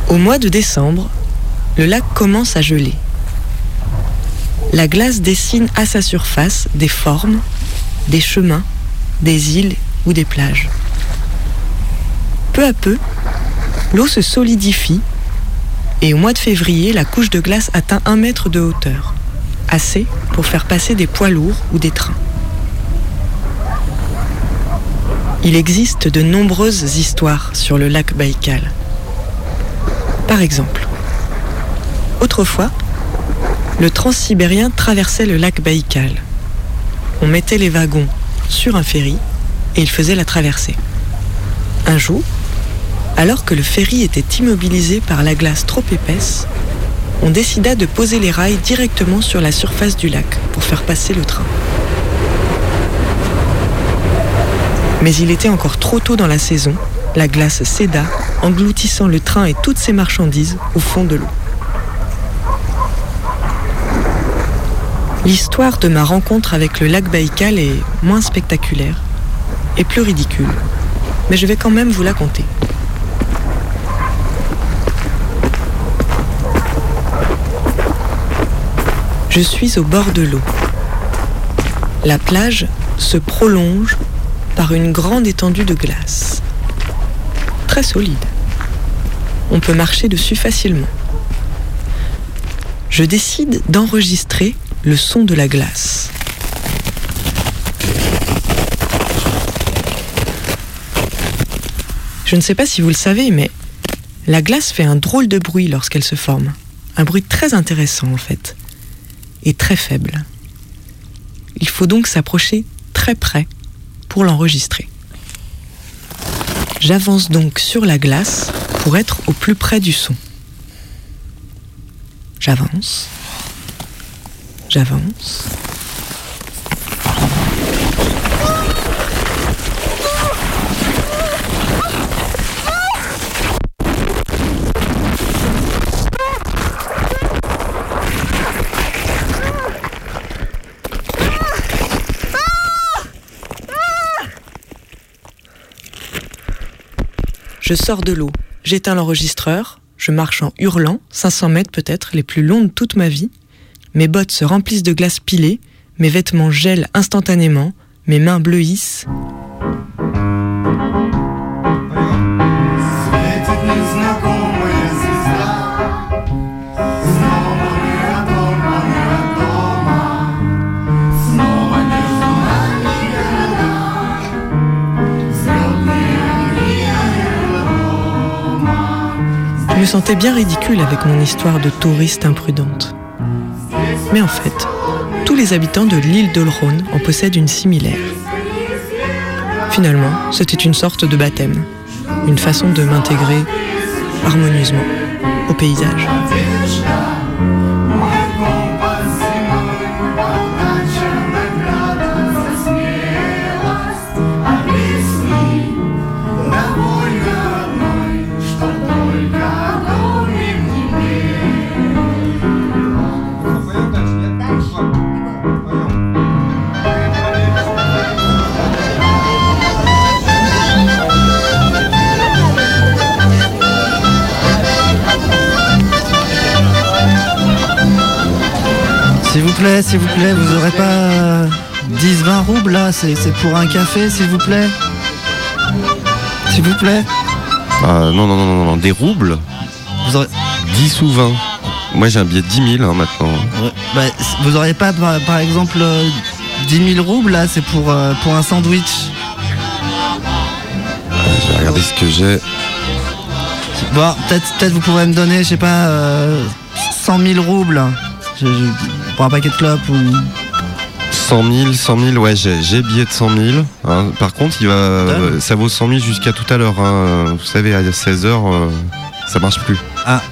Au mois de décembre, le lac commence à geler. La glace dessine à sa surface des formes, des chemins, des îles ou des plages. Peu à peu, l'eau se solidifie et au mois de février, la couche de glace atteint un mètre de hauteur, assez pour faire passer des poids lourds ou des trains. Il existe de nombreuses histoires sur le lac Baïkal. Par exemple, autrefois, le transsibérien traversait le lac Baïkal. On mettait les wagons sur un ferry et il faisait la traversée. Un jour, alors que le ferry était immobilisé par la glace trop épaisse, on décida de poser les rails directement sur la surface du lac pour faire passer le train. Mais il était encore trop tôt dans la saison, la glace céda, engloutissant le train et toutes ses marchandises au fond de l'eau. L'histoire de ma rencontre avec le lac Baïkal est moins spectaculaire et plus ridicule, mais je vais quand même vous la conter. Je suis au bord de l'eau. La plage se prolonge par une grande étendue de glace. Très solide. On peut marcher dessus facilement. Je décide d'enregistrer le son de la glace. Je ne sais pas si vous le savez, mais la glace fait un drôle de bruit lorsqu'elle se forme. Un bruit très intéressant en fait. Et très faible. Il faut donc s'approcher très près pour l'enregistrer. J'avance donc sur la glace pour être au plus près du son. J'avance. J'avance. Je sors de l'eau, j'éteins l'enregistreur, je marche en hurlant, 500 mètres peut-être, les plus longs de toute ma vie. Mes bottes se remplissent de glace pilée, mes vêtements gèlent instantanément, mes mains bleuissent. Je me sentais bien ridicule avec mon histoire de touriste imprudente. Mais en fait, tous les habitants de l'île d'Olron en possèdent une similaire. Finalement, c'était une sorte de baptême, une façon de m'intégrer harmonieusement au paysage. Plaît, s'il vous plaît, vous aurez pas 10-20 roubles là, c'est pour un café s'il vous plaît S'il vous plaît Ah, non, non, non, non, non, des roubles Vous aurez... 10 ou 20. Moi j'ai un billet de 10 000 hein, maintenant. Ouais, bah, vous auriez pas par, par exemple euh, 10 000 roubles là, c'est pour, euh, pour un sandwich Je vais regarder ce que j'ai. Bon, peut-être peut-être vous pourrez me donner, je sais pas, euh, 100 000 roubles je, je- pour un paquet de clopes ou... 100 000, 100 000, ouais, j'ai j'ai billet de 100 000. hein. Par contre, il va, euh, ça vaut 100 000 jusqu'à tout à l'heure. hein. Vous savez, à 16 h ça marche plus. Ah,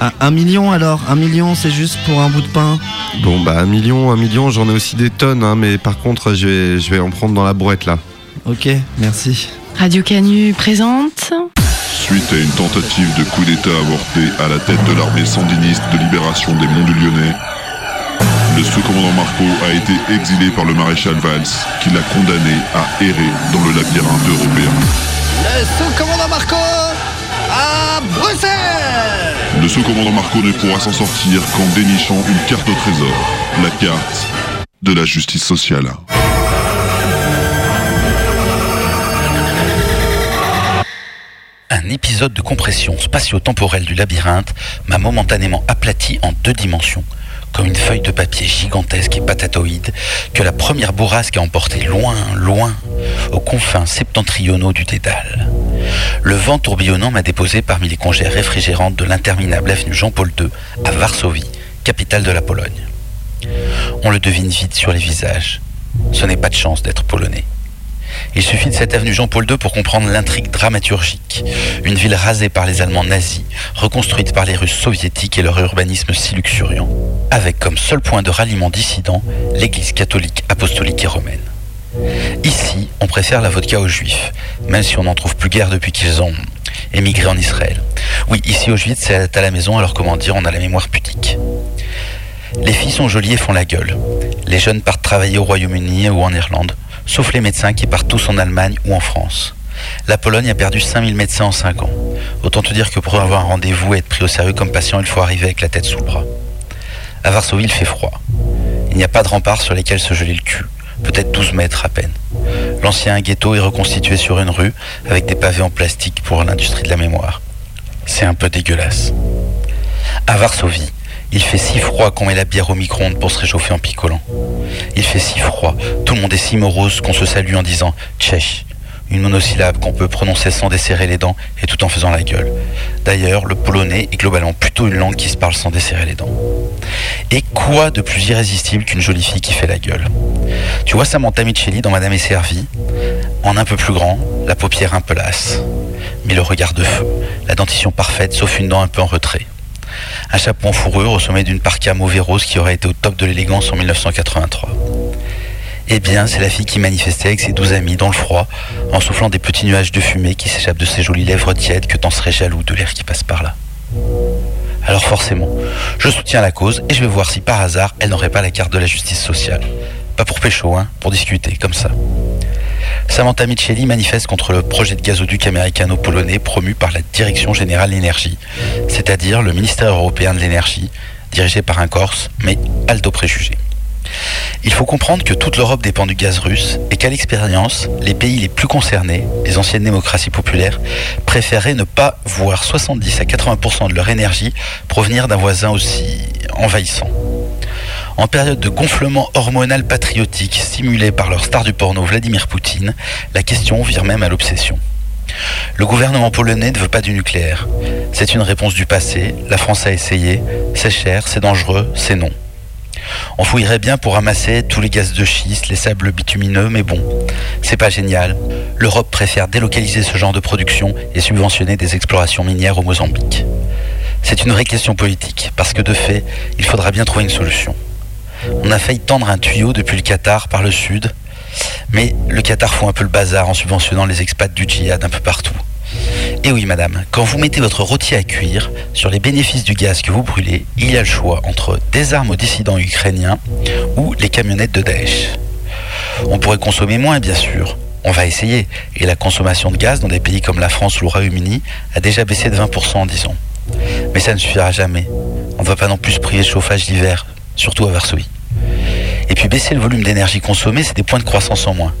ah, un million alors? Un million c'est juste pour un bout de pain? Bon, bah, un million, un million, j'en ai aussi des tonnes, hein, mais par contre, je vais, je vais en prendre dans la brouette là. Ok, merci. Radio Canu présente. Suite à une tentative de coup d'État avorté à la tête de l'armée sandiniste de libération des Monts du Lyonnais, le sous-commandant Marco a été exilé par le maréchal Valls, qui l'a condamné à errer dans le labyrinthe européen. Le sous-commandant Marco à Bruxelles Le sous-commandant Marco ne pourra s'en sortir qu'en dénichant une carte au trésor, la carte de la justice sociale. Un épisode de compression spatio-temporelle du labyrinthe m'a momentanément aplati en deux dimensions, comme une feuille de papier gigantesque et patatoïde que la première bourrasque a emporté loin, loin, aux confins septentrionaux du Dédale. Le vent tourbillonnant m'a déposé parmi les congères réfrigérantes de l'interminable avenue Jean-Paul II à Varsovie, capitale de la Pologne. On le devine vite sur les visages. Ce n'est pas de chance d'être polonais. Il suffit de cette avenue Jean-Paul II pour comprendre l'intrigue dramaturgique. Une ville rasée par les Allemands nazis, reconstruite par les Russes soviétiques et leur urbanisme si luxuriant, avec comme seul point de ralliement dissident l'Église catholique apostolique et romaine. Ici, on préfère la vodka aux juifs, même si on n'en trouve plus guère depuis qu'ils ont émigré en Israël. Oui, ici aux juifs, c'est à la maison, alors comment dire, on a la mémoire pudique. Les filles sont jolies et font la gueule. Les jeunes partent travailler au Royaume-Uni ou en Irlande, sauf les médecins qui partent tous en Allemagne ou en France. La Pologne a perdu 5000 médecins en 5 ans. Autant te dire que pour avoir un rendez-vous et être pris au sérieux comme patient, il faut arriver avec la tête sous le bras. À Varsovie, il fait froid. Il n'y a pas de remparts sur lesquels se geler le cul, peut-être 12 mètres à peine. L'ancien ghetto est reconstitué sur une rue avec des pavés en plastique pour l'industrie de la mémoire. C'est un peu dégueulasse. À Varsovie, il fait si froid qu'on met la bière au micro-ondes pour se réchauffer en picolant. Il fait si froid, tout le monde est si morose qu'on se salue en disant Tchèch, une monosyllabe qu'on peut prononcer sans desserrer les dents et tout en faisant la gueule. D'ailleurs, le polonais est globalement plutôt une langue qui se parle sans desserrer les dents. Et quoi de plus irrésistible qu'une jolie fille qui fait la gueule? Tu vois Samantha Micheli dans Madame est servie? En un peu plus grand, la paupière un peu lasse, mais le regard de feu, la dentition parfaite sauf une dent un peu en retrait. Un chapeau en fourrure au sommet d'une parka mauvais rose qui aurait été au top de l'élégance en 1983. Eh bien, c'est la fille qui manifestait avec ses douze amis dans le froid, en soufflant des petits nuages de fumée qui s'échappent de ses jolies lèvres tièdes que t'en serais jaloux de l'air qui passe par là. Alors forcément, je soutiens la cause et je vais voir si par hasard elle n'aurait pas la carte de la justice sociale. Pas pour pécho, hein, pour discuter, comme ça. Samantha Micheli manifeste contre le projet de gazoduc américano-polonais promu par la Direction Générale de l'Énergie, c'est-à-dire le ministère européen de l'énergie, dirigé par un Corse, mais Aldo préjugé. Il faut comprendre que toute l'Europe dépend du gaz russe et qu'à l'expérience, les pays les plus concernés, les anciennes démocraties populaires, préféraient ne pas voir 70 à 80% de leur énergie provenir d'un voisin aussi envahissant. En période de gonflement hormonal patriotique stimulé par leur star du porno Vladimir Poutine, la question vire même à l'obsession. Le gouvernement polonais ne veut pas du nucléaire. C'est une réponse du passé, la France a essayé, c'est cher, c'est dangereux, c'est non. On fouillerait bien pour ramasser tous les gaz de schiste, les sables bitumineux, mais bon, c'est pas génial. L'Europe préfère délocaliser ce genre de production et subventionner des explorations minières au Mozambique. C'est une vraie question politique, parce que de fait, il faudra bien trouver une solution. On a failli tendre un tuyau depuis le Qatar par le sud, mais le Qatar fout un peu le bazar en subventionnant les expats du djihad un peu partout. Et oui, madame, quand vous mettez votre rôti à cuire sur les bénéfices du gaz que vous brûlez, il y a le choix entre des armes aux dissidents ukrainiens ou les camionnettes de Daesh. On pourrait consommer moins, bien sûr. On va essayer. Et la consommation de gaz dans des pays comme la France ou le Royaume-Uni a déjà baissé de 20% en 10 ans. Mais ça ne suffira jamais. On ne va pas non plus priver de chauffage d'hiver, surtout à Varsovie. Et puis baisser le volume d'énergie consommée, c'est des points de croissance en moins.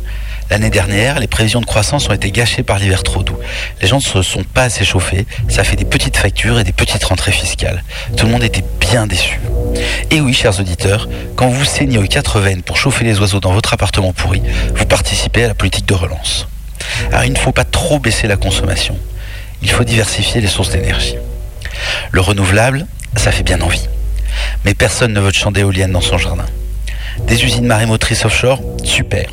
L'année dernière, les prévisions de croissance ont été gâchées par l'hiver trop doux. Les gens ne se sont pas assez chauffés, ça fait des petites factures et des petites rentrées fiscales. Tout le monde était bien déçu. Et oui, chers auditeurs, quand vous saignez aux quatre veines pour chauffer les oiseaux dans votre appartement pourri, vous participez à la politique de relance. Alors il ne faut pas trop baisser la consommation. Il faut diversifier les sources d'énergie. Le renouvelable, ça fait bien envie. Mais personne ne veut de champ d'éoliennes dans son jardin. Des usines marémotrices offshore, super.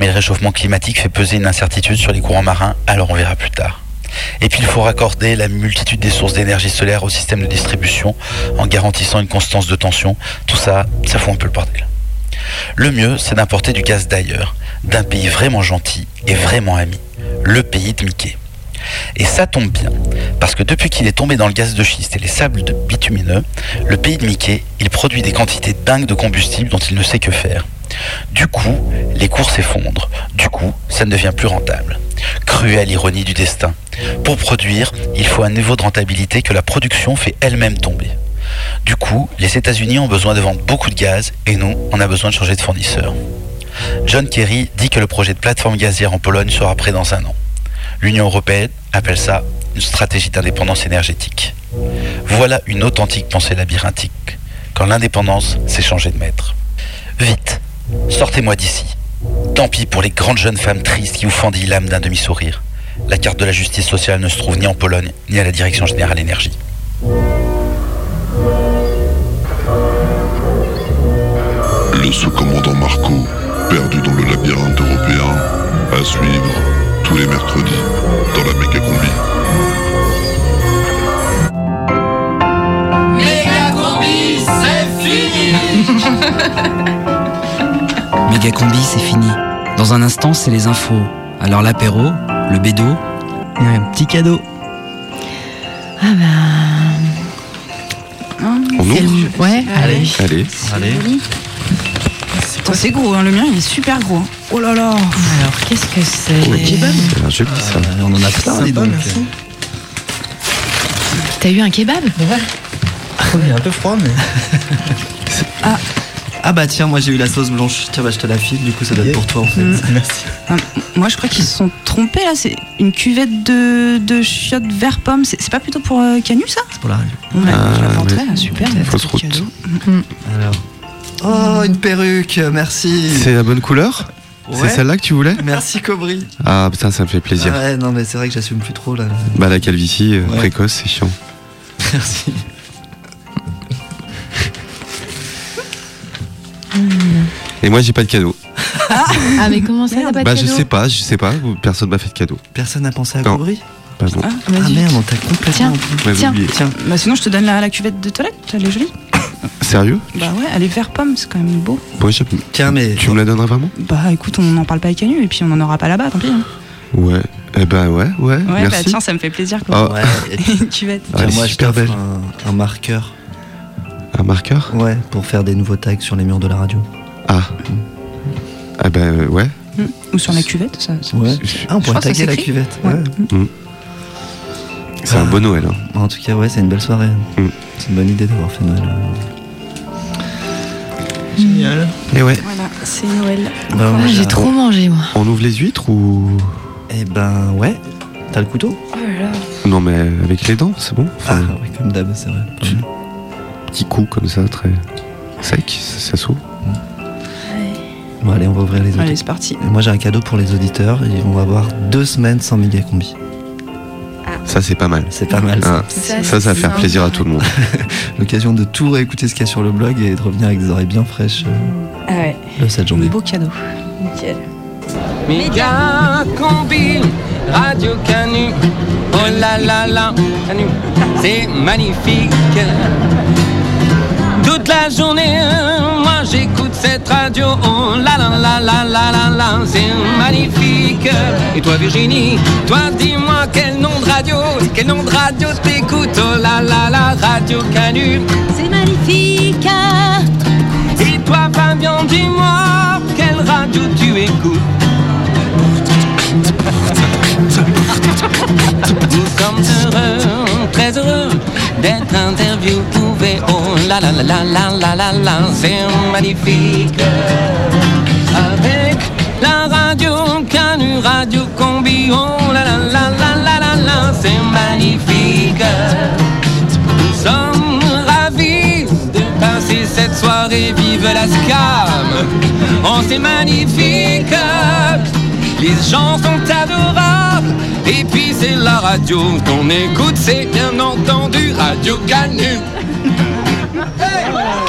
Mais le réchauffement climatique fait peser une incertitude sur les courants marins, alors on verra plus tard. Et puis il faut raccorder la multitude des sources d'énergie solaire au système de distribution en garantissant une constance de tension. Tout ça, ça fout un peu le bordel. Le mieux, c'est d'importer du gaz d'ailleurs, d'un pays vraiment gentil et vraiment ami, le pays de Mickey. Et ça tombe bien, parce que depuis qu'il est tombé dans le gaz de schiste et les sables bitumineux, le pays de Mickey, il produit des quantités dingues de combustible dont il ne sait que faire. Du coup, les cours s'effondrent. Du coup, ça ne devient plus rentable. Cruelle ironie du destin. Pour produire, il faut un niveau de rentabilité que la production fait elle-même tomber. Du coup, les États-Unis ont besoin de vendre beaucoup de gaz et nous, on a besoin de changer de fournisseur. John Kerry dit que le projet de plateforme gazière en Pologne sera prêt dans un an. L'Union européenne appelle ça une stratégie d'indépendance énergétique. Voilà une authentique pensée labyrinthique, quand l'indépendance s'est changée de maître. Vite, sortez-moi d'ici. Tant pis pour les grandes jeunes femmes tristes qui vous fendillent l'âme d'un demi-sourire. La carte de la justice sociale ne se trouve ni en Pologne, ni à la Direction Générale Énergie. Le sous-commandant Marco, perdu dans le labyrinthe européen, à suivre tous les mercredis dans la méga combi. Méga combi, c'est fini Méga combi, c'est fini. Dans un instant, c'est les infos. Alors l'apéro, le bédo. Et un petit cadeau. Ah bah. On C'est ouvre le- Ouais, allez. Allez. Allez. C'est gros, hein, le mien il est super gros. Oh là là Alors, qu'est-ce que c'est Oui, c'est un joli ça. on en a plein, dis donc. T'as eu un kebab Il est un peu froid, mais. Ah. Ah bah tiens, moi j'ai eu la sauce blanche. Tiens, bah je te la file, du coup ça doit être pour toi en fait. Mm. Merci. Ah, Moi je crois qu'ils se sont trompés là, c'est une cuvette de, de chiottes vert pomme. C'est c'est pas plutôt pour euh, Canu ça? C'est pour la radio. Ouais, Ah, je la ouais. là, super. Fausse route. Alors. Oh, une perruque, merci. C'est la bonne couleur? C'est celle-là que tu voulais Merci Cobry. Ah putain, ça me fait plaisir. Ouais, non mais c'est vrai que j'assume plus trop là. Bah la calvitie euh, Ouais. précoce, c'est chiant. Merci. Et moi j'ai pas de cadeau. Ah, mais comment ça, t'as pas de bah je cadeau sais pas, je sais pas, personne m'a fait de cadeau. Personne n'a pensé à. Cobry Pas bon. Ah, Ah vas-y. merde, on t'a complètement Tiens. Tiens, Bah sinon je te donne la, la cuvette de toilette, elle est jolie. Sérieux Bah ouais, elle est vert pomme, c'est quand même beau. Ouais, je- tiens, mais. Tu me la donneras vraiment Bah écoute, on n'en parle pas avec Canu et puis on n'en aura pas là-bas, tant pis. hein. Ouais. Eh ben ouais, ouais, Ouais, bah merci. tiens, ça me fait plaisir quoi. Ah. Ouais, et-. Ah, elle est moi je super t'offre belle. un, un marqueur. Un marqueur Ouais, pour faire des nouveaux tags sur les murs de la radio. Ah. Ah ben euh, ouais. Mm. Ou sur la cuvette, ça. ça- Ouais. Ah, on pourrait crois que ça taguer la s'écrit. cuvette. Ouais. Ouais. Mm. C'est un beau Noël. Hein. En tout cas, ouais, c'est une belle soirée. Mm. C'est une bonne idée d'avoir fait Noël. Génial. Et ouais. Voilà, c'est Noël. Bah, Ah, J'ai trop mangé, moi. On ouvre les huîtres ou? Eh ben ouais. T'as le couteau? Oh là là. Non mais avec les dents, c'est bon. Ah oui, comme d'hab, c'est vrai. Petit coup comme ça, très sec, ça, ça s'ouvre. Bon, allez, on va ouvrir les autres. Allez, c'est parti. Et moi j'ai un cadeau pour les auditeurs. Ils vont avoir deux semaines sans méga combi. Ça c'est pas mal. C'est pas mal. Ah, Ça, ça, ça va faire plaisir à tout le monde. L'occasion de tout réécouter ce qu'il y a sur le blog et de revenir avec des oreilles bien fraîches euh, Ah ouais, le 7 janvier. beau cadeau. Nickel. Méga combi, Radio Canu. Oh là là là, Canu, c'est magnifique. Toute la journée, moi j'écoute cette radio. Oh là là là là là là là, c'est magnifique. Et toi Virginie, toi dis-moi quel nom de radio, quel nom de radio t'écoutes. Oh là là là, Radio Canu. C'est magnifique. Et toi Fabien, dis-moi quelle radio tu écoutes. Nous sommes heureux, très heureux d'être interviewés. Oh la la la la la la la la, c'est magnifique. Avec la radio Canu, radio combi, oh la la la la la la la, c'est magnifique. Nous sommes ravis de passer cette soirée, vive la scam. Oh c'est magnifique. Les gens sont adorables. Et puis c'est la radio qu'on écoute, c'est bien entendu Radio Canu.